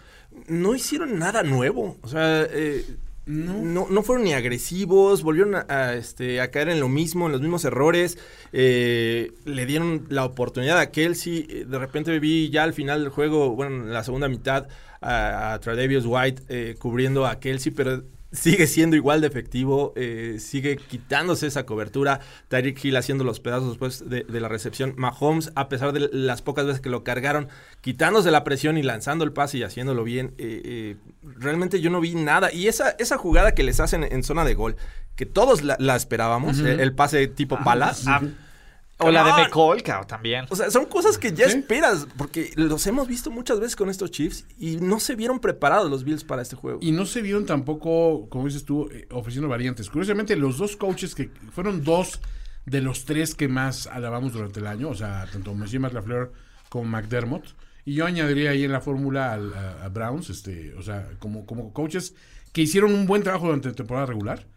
no hicieron nada nuevo. O sea, eh, no. No, fueron ni agresivos, volvieron a, a, este, a caer en lo mismo, en los mismos errores. eh, le dieron la oportunidad a Kelsey. De repente vi ya al final del juego, bueno, en la segunda mitad, a, a White eh, cubriendo a Kelsey, pero sigue siendo igual de efectivo, eh, sigue quitándose esa cobertura. Tyreek Hill haciendo los pedazos después de, de la recepción. Mahomes, a pesar de las pocas veces que lo cargaron, quitándose la presión y lanzando el pase y haciéndolo bien. eh, eh, realmente yo no vi nada. Y esa, esa jugada que les hacen en, zona de gol, que todos la, la esperábamos, el pase tipo palas. Ah, o la de. McCall, cabrón, también. O sea, son cosas que ya esperas, porque los hemos visto muchas veces con estos Chiefs y no se vieron preparados los Bills para este juego. Y no se vieron tampoco, como dices tú, eh, ofreciendo variantes. Curiosamente, los dos coaches que fueron dos de los tres que más alabamos durante el año, o sea, tanto Monsieur Lafleur como McDermott. Y yo añadiría ahí en la fórmula a Browns, este, o sea, como, como coaches que hicieron un buen trabajo durante la temporada regular.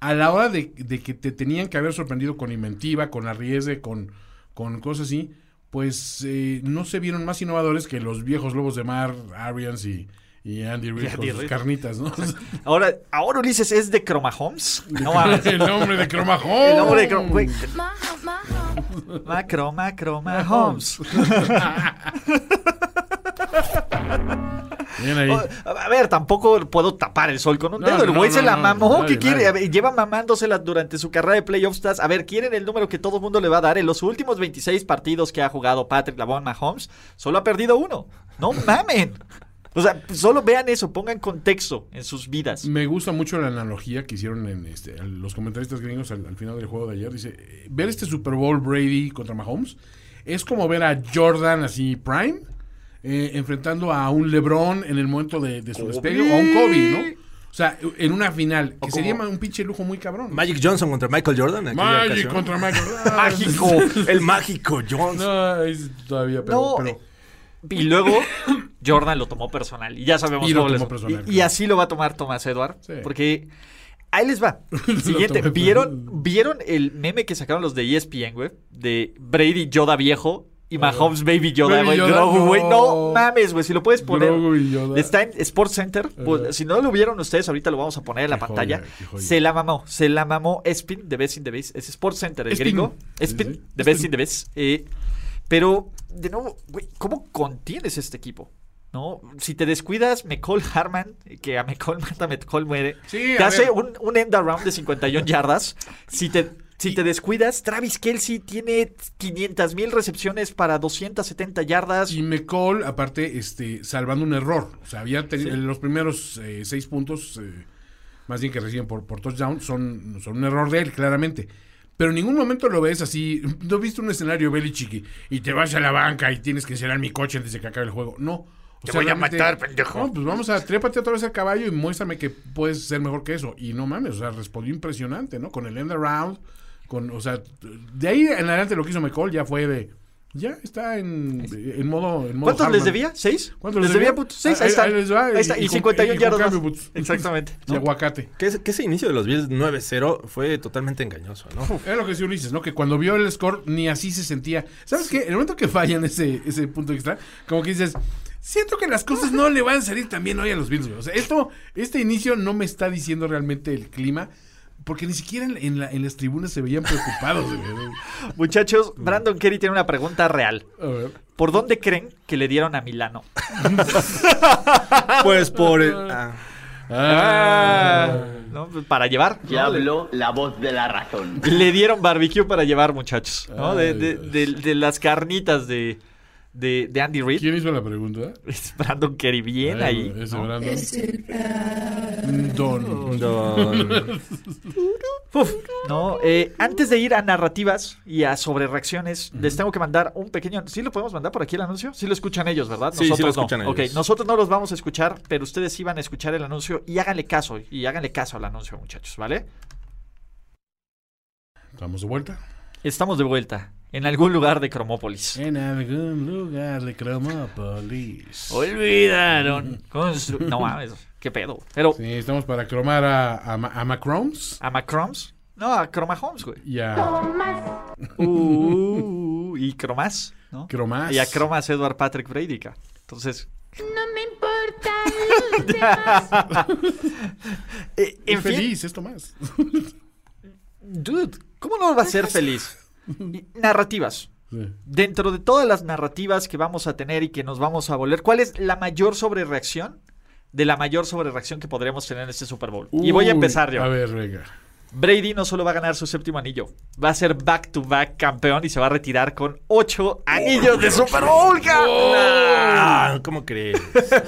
A la hora de, de que te tenían que haber sorprendido con inventiva, con arriesgue, con, con cosas así, pues eh, no se vieron más innovadores que los viejos lobos de mar, Arians y, y Andy Reid con Andy sus carnitas, ¿no? *laughs* Ahora, ahora Ulises es de Chroma Homes. No *laughs* el nombre de Chroma El nombre de Chroma. Güey. Macro, macro, Mahomes. A ver, tampoco puedo tapar el sol con un No, dedo. El güey no, se la mamó. lleva mamándosela durante su carrera de playoffs. A ver, ¿quieren el número que todo el mundo le va a dar? En los últimos 26 partidos que ha jugado Patrick Lavon Mahomes, solo ha perdido uno. No mamen. O sea, solo vean eso, pongan contexto en sus vidas. Me gusta mucho la analogía que hicieron en este, los comentaristas gringos al, al final del juego de ayer. Dice, eh, ver este Super Bowl Brady contra Mahomes es como ver a Jordan así prime eh, enfrentando a un LeBron en el momento de, de su despegue o a un Kobe, ¿no? O sea, en una final, que sería un pinche lujo muy cabrón. Magic Johnson contra Michael Jordan. en aquella Magic ocasión. contra Michael. *laughs* Mágico. El mágico Johnson. No, es todavía, pero, No, pero, Y luego *coughs* Jordan lo tomó personal. Y ya sabemos Y lo cómo les- tomó personal, y- y, claro. así lo va a tomar Thomas Edward. Sí. Porque ahí les va. *laughs* Siguiente. tomé ¿Vieron, personal. ¿Vieron el meme que sacaron los de ESPN, güey? De Brady Yoda viejo y Mahomes Baby Yoda, Baby güey. Grogu, güey. no. No mames, güey. Si lo puedes poner. Grogu y Yoda. Está en Sports Center. Pues, si no lo vieron ustedes, ahorita lo vamos a poner en la Qué pantalla. joya, qué joya. Se la mamó. Se la mamó Espin de Best in the Base. Es Sports Center, el Espin. gringo. Sí, sí. de Best in the Base. Eh, pero, de nuevo, güey, ¿cómo contienes este equipo? ¿No? Si te descuidas, McCall Harman, que a McCall mata, McCall muere, Sí, te hace ver. un, un end around de 51 yardas. Si te, si te descuidas, Travis Kelsey tiene 500 mil recepciones para 270 yardas. Y McCall, aparte, este, salvando un error. O sea, había tenido los primeros eh, seis puntos, eh, más bien que reciben por, por touchdown, son, son un error de él, claramente. Pero en ningún momento lo ves así. No viste un escenario Belichick y, y te vas a la banca y tienes que encerrar mi coche antes de que acabe el juego. No. O Te voy a matar, pendejo. No, pues vamos a trépate otra vez al caballo y muéstrame que puedes ser mejor que eso. Y no mames, o sea, respondió impresionante, ¿no? Con el end around, con, o sea, de ahí en adelante lo que hizo McCall ya fue de. Ya está en, en modo. En modo ¿Cuántos les debía? ¿Seis? ¿Cuántos les les debía? debía? Seis, Ah, ahí está. ahí les va, Ahí está. y- Y, y con- 51 *laughs* y con yardas más. Exactamente. Y aguacate. Que, que ese inicio de los Bills 9-0 fue totalmente engañoso, ¿no? Era lo que decía Ulises, ¿no? Que cuando vio el score ni así se sentía. ¿Sabes qué? En el momento que fallan ese, ese punto extra, como que dices, siento que las cosas no le van a salir tan bien hoy a los Bills. O sea, esto, este inicio no me está diciendo realmente el clima, porque ni siquiera en, en la- en las tribunas se veían preocupados. *laughs* Muchachos, Brandon Kerry tiene una pregunta real. A ver. ¿Por dónde creen que le dieron a Milano? *laughs* Pues por... el- ah. Ah. ¿No? Para llevar. ¿no? Ya habló la voz de la razón. Le dieron barbecue para llevar, muchachos. ¿no? De, Ay, de- Dios. de- de las carnitas de, de, de Andy Reid. ¿Quién hizo la pregunta? *laughs* Es Brandon Kerry, bien Ay, ahí. ese ¿no? Brandon. Don. Don- Uf, no, eh, antes de ir a narrativas y a sobre reacciones, les tengo que mandar un pequeño. ¿Sí lo podemos mandar por aquí el anuncio? Sí lo escuchan ellos, ¿verdad? Sí, sí lo nosotros escuchan no. Ok, ellos. nosotros no los vamos a escuchar, pero ustedes sí van a escuchar el anuncio y háganle caso. Y háganle caso al anuncio, muchachos, ¿vale? Estamos de vuelta. Estamos de vuelta en algún lugar de Cromópolis. En algún lugar de Cromopolis. Olvidaron. constru- no mames, qué pedo. Pero Sí, estamos para cromar a, a, Ma- a Macrones a Macroms, no, a Chroma Holmes, güey. y a Tomás, Uh, y Cromas, ¿no? Cromas. Y a Cromas Edward Patrick Brady. ca. Entonces, no me demás. *laughs* eh, en fin, feliz, esto más. dude, ¿cómo no va a ser feliz? Narrativas. Sí. Dentro de todas las narrativas que vamos a tener y que nos vamos a volver, ¿cuál es la mayor sobrereacción? De la mayor sobrereacción que podremos tener en este Super Bowl. y voy a empezar yo. A ver, venga. Brady no solo va a ganar su séptimo anillo, va a ser back-to-back campeón y se va a retirar con ocho anillos de Super Bowl, cabrón. Ah, ¿Cómo crees?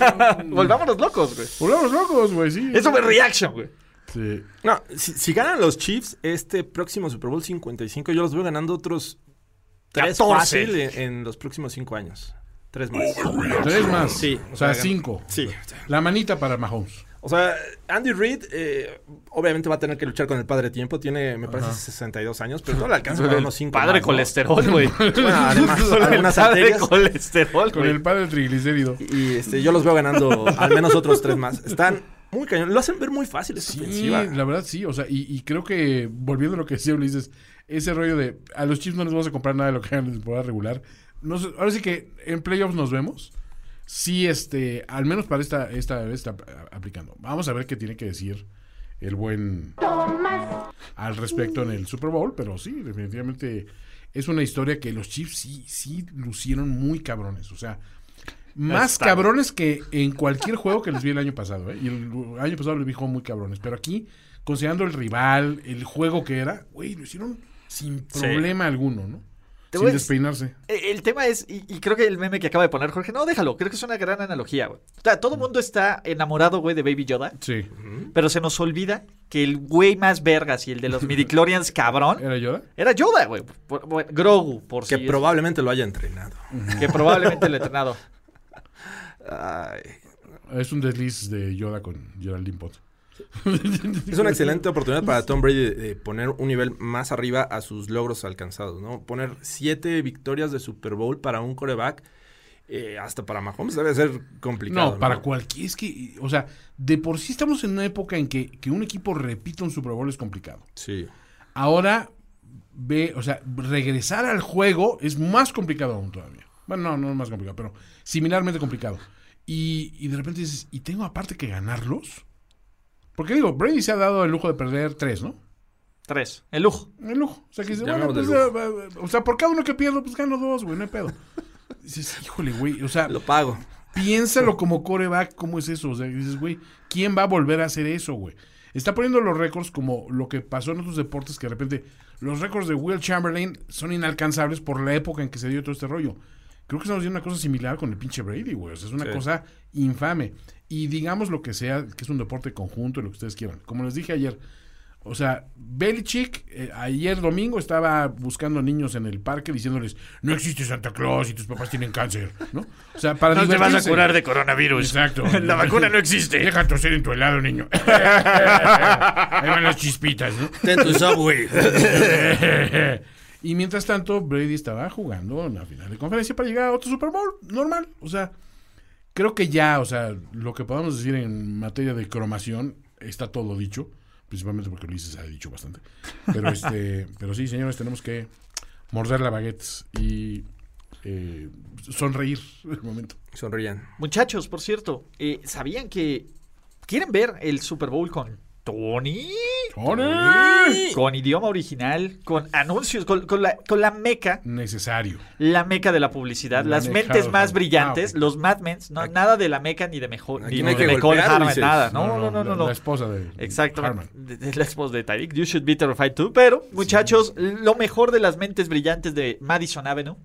*laughs* Volvámonos locos, güey. Volvamos locos, güey, sí. Es overreaction, güey. Sí. No, si, si ganan los Chiefs este próximo Super Bowl 55, yo los veo ganando otros tres 14. fácil en, en los próximos cinco años. Tres más. Tres más. Sí, O o sea, sea, cinco. Sí. La manita para Mahomes. O sea, Andy Reid eh, obviamente va a tener que luchar con el padre tiempo. Tiene, me parece, 62 años, pero no le alcanza para unos cinco Padre más, ¿no? colesterol, güey. *laughs* Bueno, además, Con el padre arterias. colesterol, Con el padre triglicérido. Y este, yo los veo ganando al menos otros tres más. Están muy cañón. Lo hacen ver muy fácil Sí, ofensiva. la verdad sí. O sea, y, y creo que, volviendo a lo que decía Ulises, ese rollo de a los Chiefs no les vamos a comprar nada de lo que hagan en temporada regular. Ahora sí que en playoffs nos vemos. Sí, este, al menos para esta, esta, esta a- aplicando. Vamos a ver qué tiene que decir el buen Tomás, al respecto en el Super Bowl, pero sí, definitivamente es una historia que los Chiefs sí, sí lucieron muy cabrones. O sea, más Está. cabrones que en cualquier juego que les vi el año pasado. ¿eh? Y el año pasado les vi juego muy cabrones. Pero aquí, considerando el rival, el juego que era, güey, lo hicieron sin problema alguno, ¿no? Te Sin despeinarse. Eh, El tema es, y, y creo que el meme que acaba de poner Jorge, no, déjalo, creo que es una gran analogía, güey. O sea, todo el mundo está enamorado, güey, de Baby Yoda, Sí. pero se nos olvida que el güey más vergas y el de los *laughs* midichlorians cabrón ¿Era Yoda? era Yoda, güey. Grogu, por Que si es- probablemente lo haya entrenado. que probablemente el entrenado. *laughs* Ay. Es un desliz de Yoda con Geraldine Pot. *laughs* Es una excelente oportunidad para Tom Brady de, de poner un nivel más arriba a sus logros alcanzados, ¿no? Poner siete victorias de Super Bowl para un coreback eh, hasta para Mahomes debe ser complicado. No, para cualquier. Es que, o sea, de por sí estamos en una época en que, que un equipo repita un Super Bowl es complicado. Sí. Ahora, ve, o sea, regresar al juego es más complicado aún todavía. Bueno, no, no es más complicado, pero similarmente complicado. Y, y de repente dices, ¿y tengo aparte que ganarlos? Porque digo, Brady se ha dado el lujo de perder tres, ¿no? Tres. El lujo. El lujo. O sea, que dice, bueno, pues, o sea, por cada uno que pierdo, pues gano dos, güey, no hay pedo. *laughs* Dices, híjole, güey, o sea, Lo pago. piénsalo *laughs* como coreback, ¿cómo es eso? O sea, dices, güey, ¿quién va a volver a hacer eso, güey? Está poniendo los récords como lo que pasó en otros deportes, que de repente los récords de Will Chamberlain son inalcanzables por la época en que se dio todo este rollo. Creo que estamos viendo una cosa similar con el pinche Brady, güey. O sea, es una Sí. cosa infame. Y digamos lo que sea, que es un deporte conjunto, lo que ustedes quieran. Como les dije ayer, o sea, Belichick eh, ayer domingo estaba buscando niños en el parque diciéndoles, no existe Santa Claus y tus papás tienen cáncer, ¿no? O sea, para divertirse. de coronavirus. Exacto. *laughs* La vacuna no existe. Deja toser en tu helado, niño. *laughs* Ahí van las chispitas, ¿no? Ten tu subway. *laughs* y mientras tanto, Brady estaba jugando en la final de conferencia para llegar a otro Super Bowl normal. O sea, creo que ya, o sea, lo que podamos decir en materia de cromación está todo dicho. Principalmente porque Luis se ha dicho bastante. Pero *laughs* este, pero sí, señores, tenemos que morder la baguette y eh, sonreír en el momento. Sonrían. Muchachos, por cierto, eh, ¿sabían que quieren ver el Super Bowl con Tony? ¡Tony! Con idioma original, con anuncios, con, con la, con la meca, Necesario. la meca de la publicidad, La las mentes más brillantes, ah, los Mad Men, no, nada de la meca ni de mejor, ni no de Nicole Harman, nada, no, no, no, no, la, no. la esposa de Exactamente. De- de la esposa de Tyreek. You should be terrified too. Pero, muchachos, lo mejor de las mentes brillantes de Madison Avenue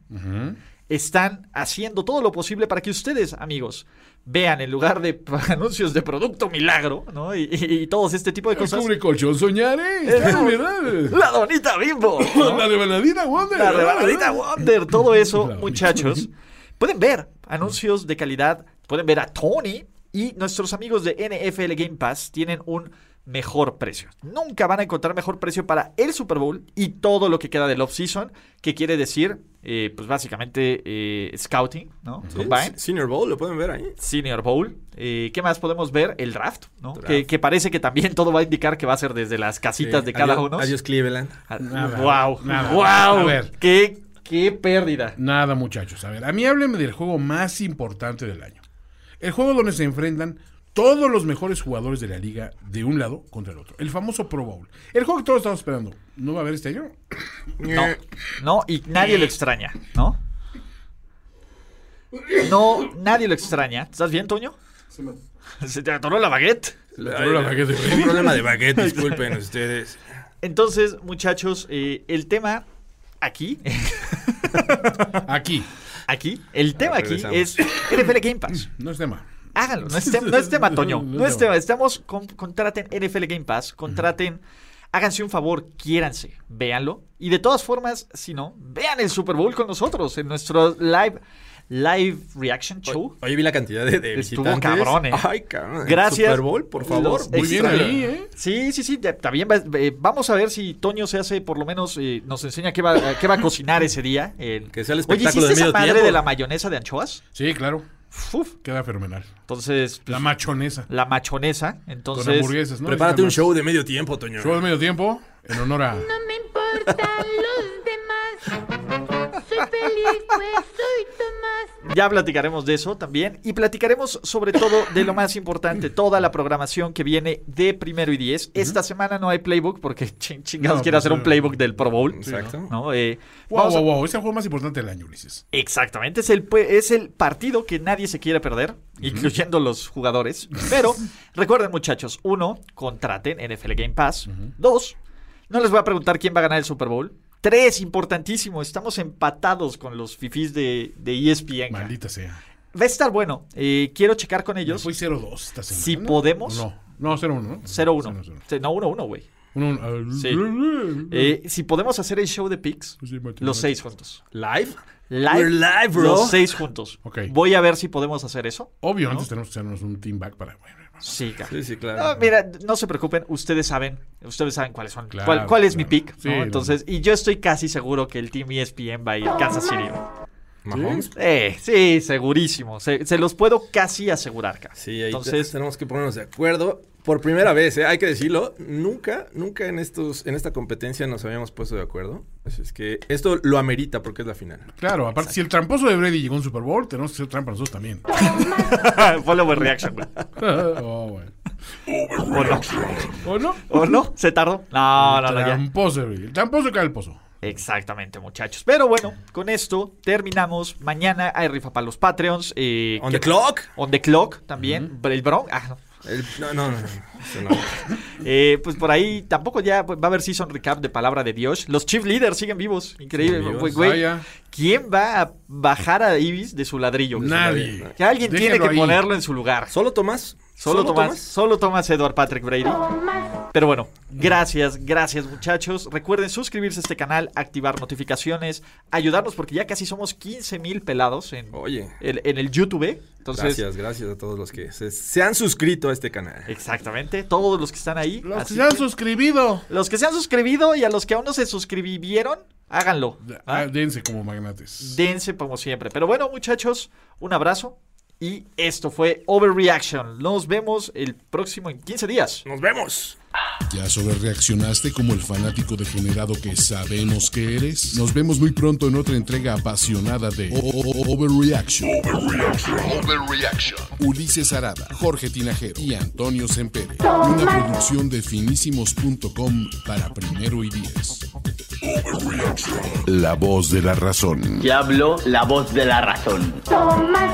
están haciendo todo lo posible para que ustedes, amigos, vean en lugar de *laughs* anuncios de producto milagro, ¿no? Y, y- y todos este tipo de cosas. Cubre colchón, soñaré. Eh, de verdad. *laughs* La donita bimbo. *laughs* ¿no? La rebanadita Wonder. La rebanadita Wonder, todo eso, muchachos. Pueden ver anuncios de calidad, pueden ver a Tony y nuestros amigos de NFL Game Pass tienen un mejor precio. Nunca van a encontrar mejor precio para el Super Bowl y todo lo que queda del off-season, que quiere decir, eh, pues básicamente, eh, scouting, ¿no? Combine. Senior Bowl, lo pueden ver ahí. Senior Bowl. Eh, ¿Qué más podemos ver? El draft, ¿no? Draft. Que, que parece que también todo va a indicar que va a ser desde las casitas Sí. de cada Adiós- uno. Adiós, Cleveland. Nada, wow, nada. wow. A ver. Qué, qué pérdida. Nada, muchachos. A ver, a mí háblenme del juego más importante del año. El juego donde se enfrentan todos los mejores jugadores de la liga de un lado contra el otro. El famoso Pro Bowl. El juego que todos estamos esperando. ¿No va a haber este año? No, no, y nadie lo extraña, ¿no? No, nadie lo extraña. ¿Estás bien, Toño? Se te atoró la baguette. atoró la baguette un problema de baguette, disculpen ustedes. Entonces, muchachos, eh, el tema aquí, Aquí. aquí, el tema aquí regresamos. es NFL Game Pass. No es tema. Háganlo, no es, *laughs* tema, no es tema, Toño. No es No es tema. Estamos, con- contraten NFL Game Pass, contraten, háganse un favor, quiéranse, véanlo. Y de todas formas, si no, vean el Super Bowl con nosotros en nuestro live, live reaction show. Oye, vi la cantidad de, de Estuvo visitantes. cabrón, ¿eh? Ay, cabrón. Gracias. Super Bowl, por favor. Los Muy bien ahí, ¿eh? Sí, sí, sí. También va- eh, vamos a ver si Toño se hace, por lo menos, eh, nos enseña qué va, eh, qué va a cocinar ese día. El- Que sea el Oye, espectáculo ¿hiciste de esa medio madre tiempo? de la mayonesa de anchoas? Sí, claro. Uf. Queda fenomenal. Entonces, pues, La machonesa. la machonesa. Con Entonces, hamburguesas, ¿no? Prepárate un show de medio tiempo, Toño. Show de medio tiempo en honor a... No me importan los demás. Pues soy Tomás. Ya platicaremos de eso también. Y platicaremos sobre todo de lo más importante, toda la programación que viene de primero y diez. Esta semana no hay playbook porque *laughs* ching- chingados No, quiere pues, hacer un playbook del Pro Bowl. Exacto. ¿no? Eh, Wow, a- wow, wow. Es el juego más importante del año, Ulises. Exactamente, es el, es el partido que nadie se quiere perder, incluyendo los jugadores. Pero *laughs* recuerden muchachos, uno, contraten NFL Game Pass. Dos, no les voy a preguntar quién va a ganar el Super Bowl. Tres, importantísimo, estamos empatados con los fifís de, de ESPN. Maldita sea. Va a estar bueno, eh, quiero checar con ellos. fui 0-2 esta semana. Si ¿no? podemos- No, no, 0-1, ¿no? 0-1. 0-1. Sí, No, 1-1, güey. Uno, uno, Sí. Eh, si podemos hacer el show de picks, Sí, Mati, los seis juntos. ¿Live? Live, We're live, bro. Los seis juntos. Ok. Voy a ver si podemos hacer eso. Obvio, ¿no? antes tenemos que hacernos un team back para... bueno. Sí, cara. Sí, sí, claro. No, mira, no se preocupen, ustedes saben, ustedes saben cuáles son, Claro, cuál, cuál es mi pick, Sí, ¿no? no. Entonces, y yo estoy casi seguro que el Team ESPN va a ir Kansas City. Mahomes. Eh, sí, segurísimo. Se, se los puedo casi asegurar, ca. Sí, ahí Entonces, te- tenemos que ponernos de acuerdo. Por primera vez, ¿eh? hay que decirlo, nunca, nunca en estos, en esta competencia nos habíamos puesto de acuerdo. Así es que esto lo amerita porque es la final. Claro, aparte, si el tramposo de Brady llegó a un Super Bowl, tenemos que hacer trampa nosotros también. *laughs* fue la overreaction, güey. *laughs* oh, bueno. ¿O no? ¿O no? ¿O no? ¿Se tardó? No, no, no, ya. Tramposo, Brady. El tramposo cae el pozo. Exactamente, muchachos. Pero bueno, con esto terminamos. Mañana hay rifa para los Patreons. eh, On que- the clock. On the clock también. El Bron. Ah, no. El- no, no, no. no, eso no. *laughs* Eh, pues por ahí tampoco ya pues, va a haber season recap de palabra de Dios. Los Chief Leaders siguen vivos. Increíble. Siguen vivos. Güey, Vaya. ¿Quién va a bajar a Ibis de su ladrillo? güey? Nadie. Que alguien tiene que ahí. ponerlo en su lugar. ¿Solo Tomás? Solo, Tomás, solo Tomás Edward Patrick Brady. Pero bueno, gracias, gracias muchachos. Recuerden suscribirse a este canal, activar notificaciones, ayudarnos porque ya casi somos 15 mil pelados en, Oye, en, en el YouTube. Entonces, gracias, gracias a todos los que se, se han suscrito a este canal. exactamente, todos los que están ahí. Los así que se han que- suscribido. los que se han suscribido y a los que aún no se suscribieron, háganlo. Ah, dense como magnates. Dense como siempre. Pero bueno, muchachos, un abrazo. Y esto fue Overreaction. Nos vemos el próximo en 15 días. ¡Nos vemos! ¿Ya sobrereaccionaste como el fanático degenerado que sabemos que eres? Nos vemos muy pronto en otra entrega apasionada de O- O- O- Overreaction. Overreaction. Ulises Arada, Jorge Tinajero y Antonio Sempere. Una producción de finísimos.com para primero y diez. La voz de la razón. Ya habló la voz de la razón. Tomás.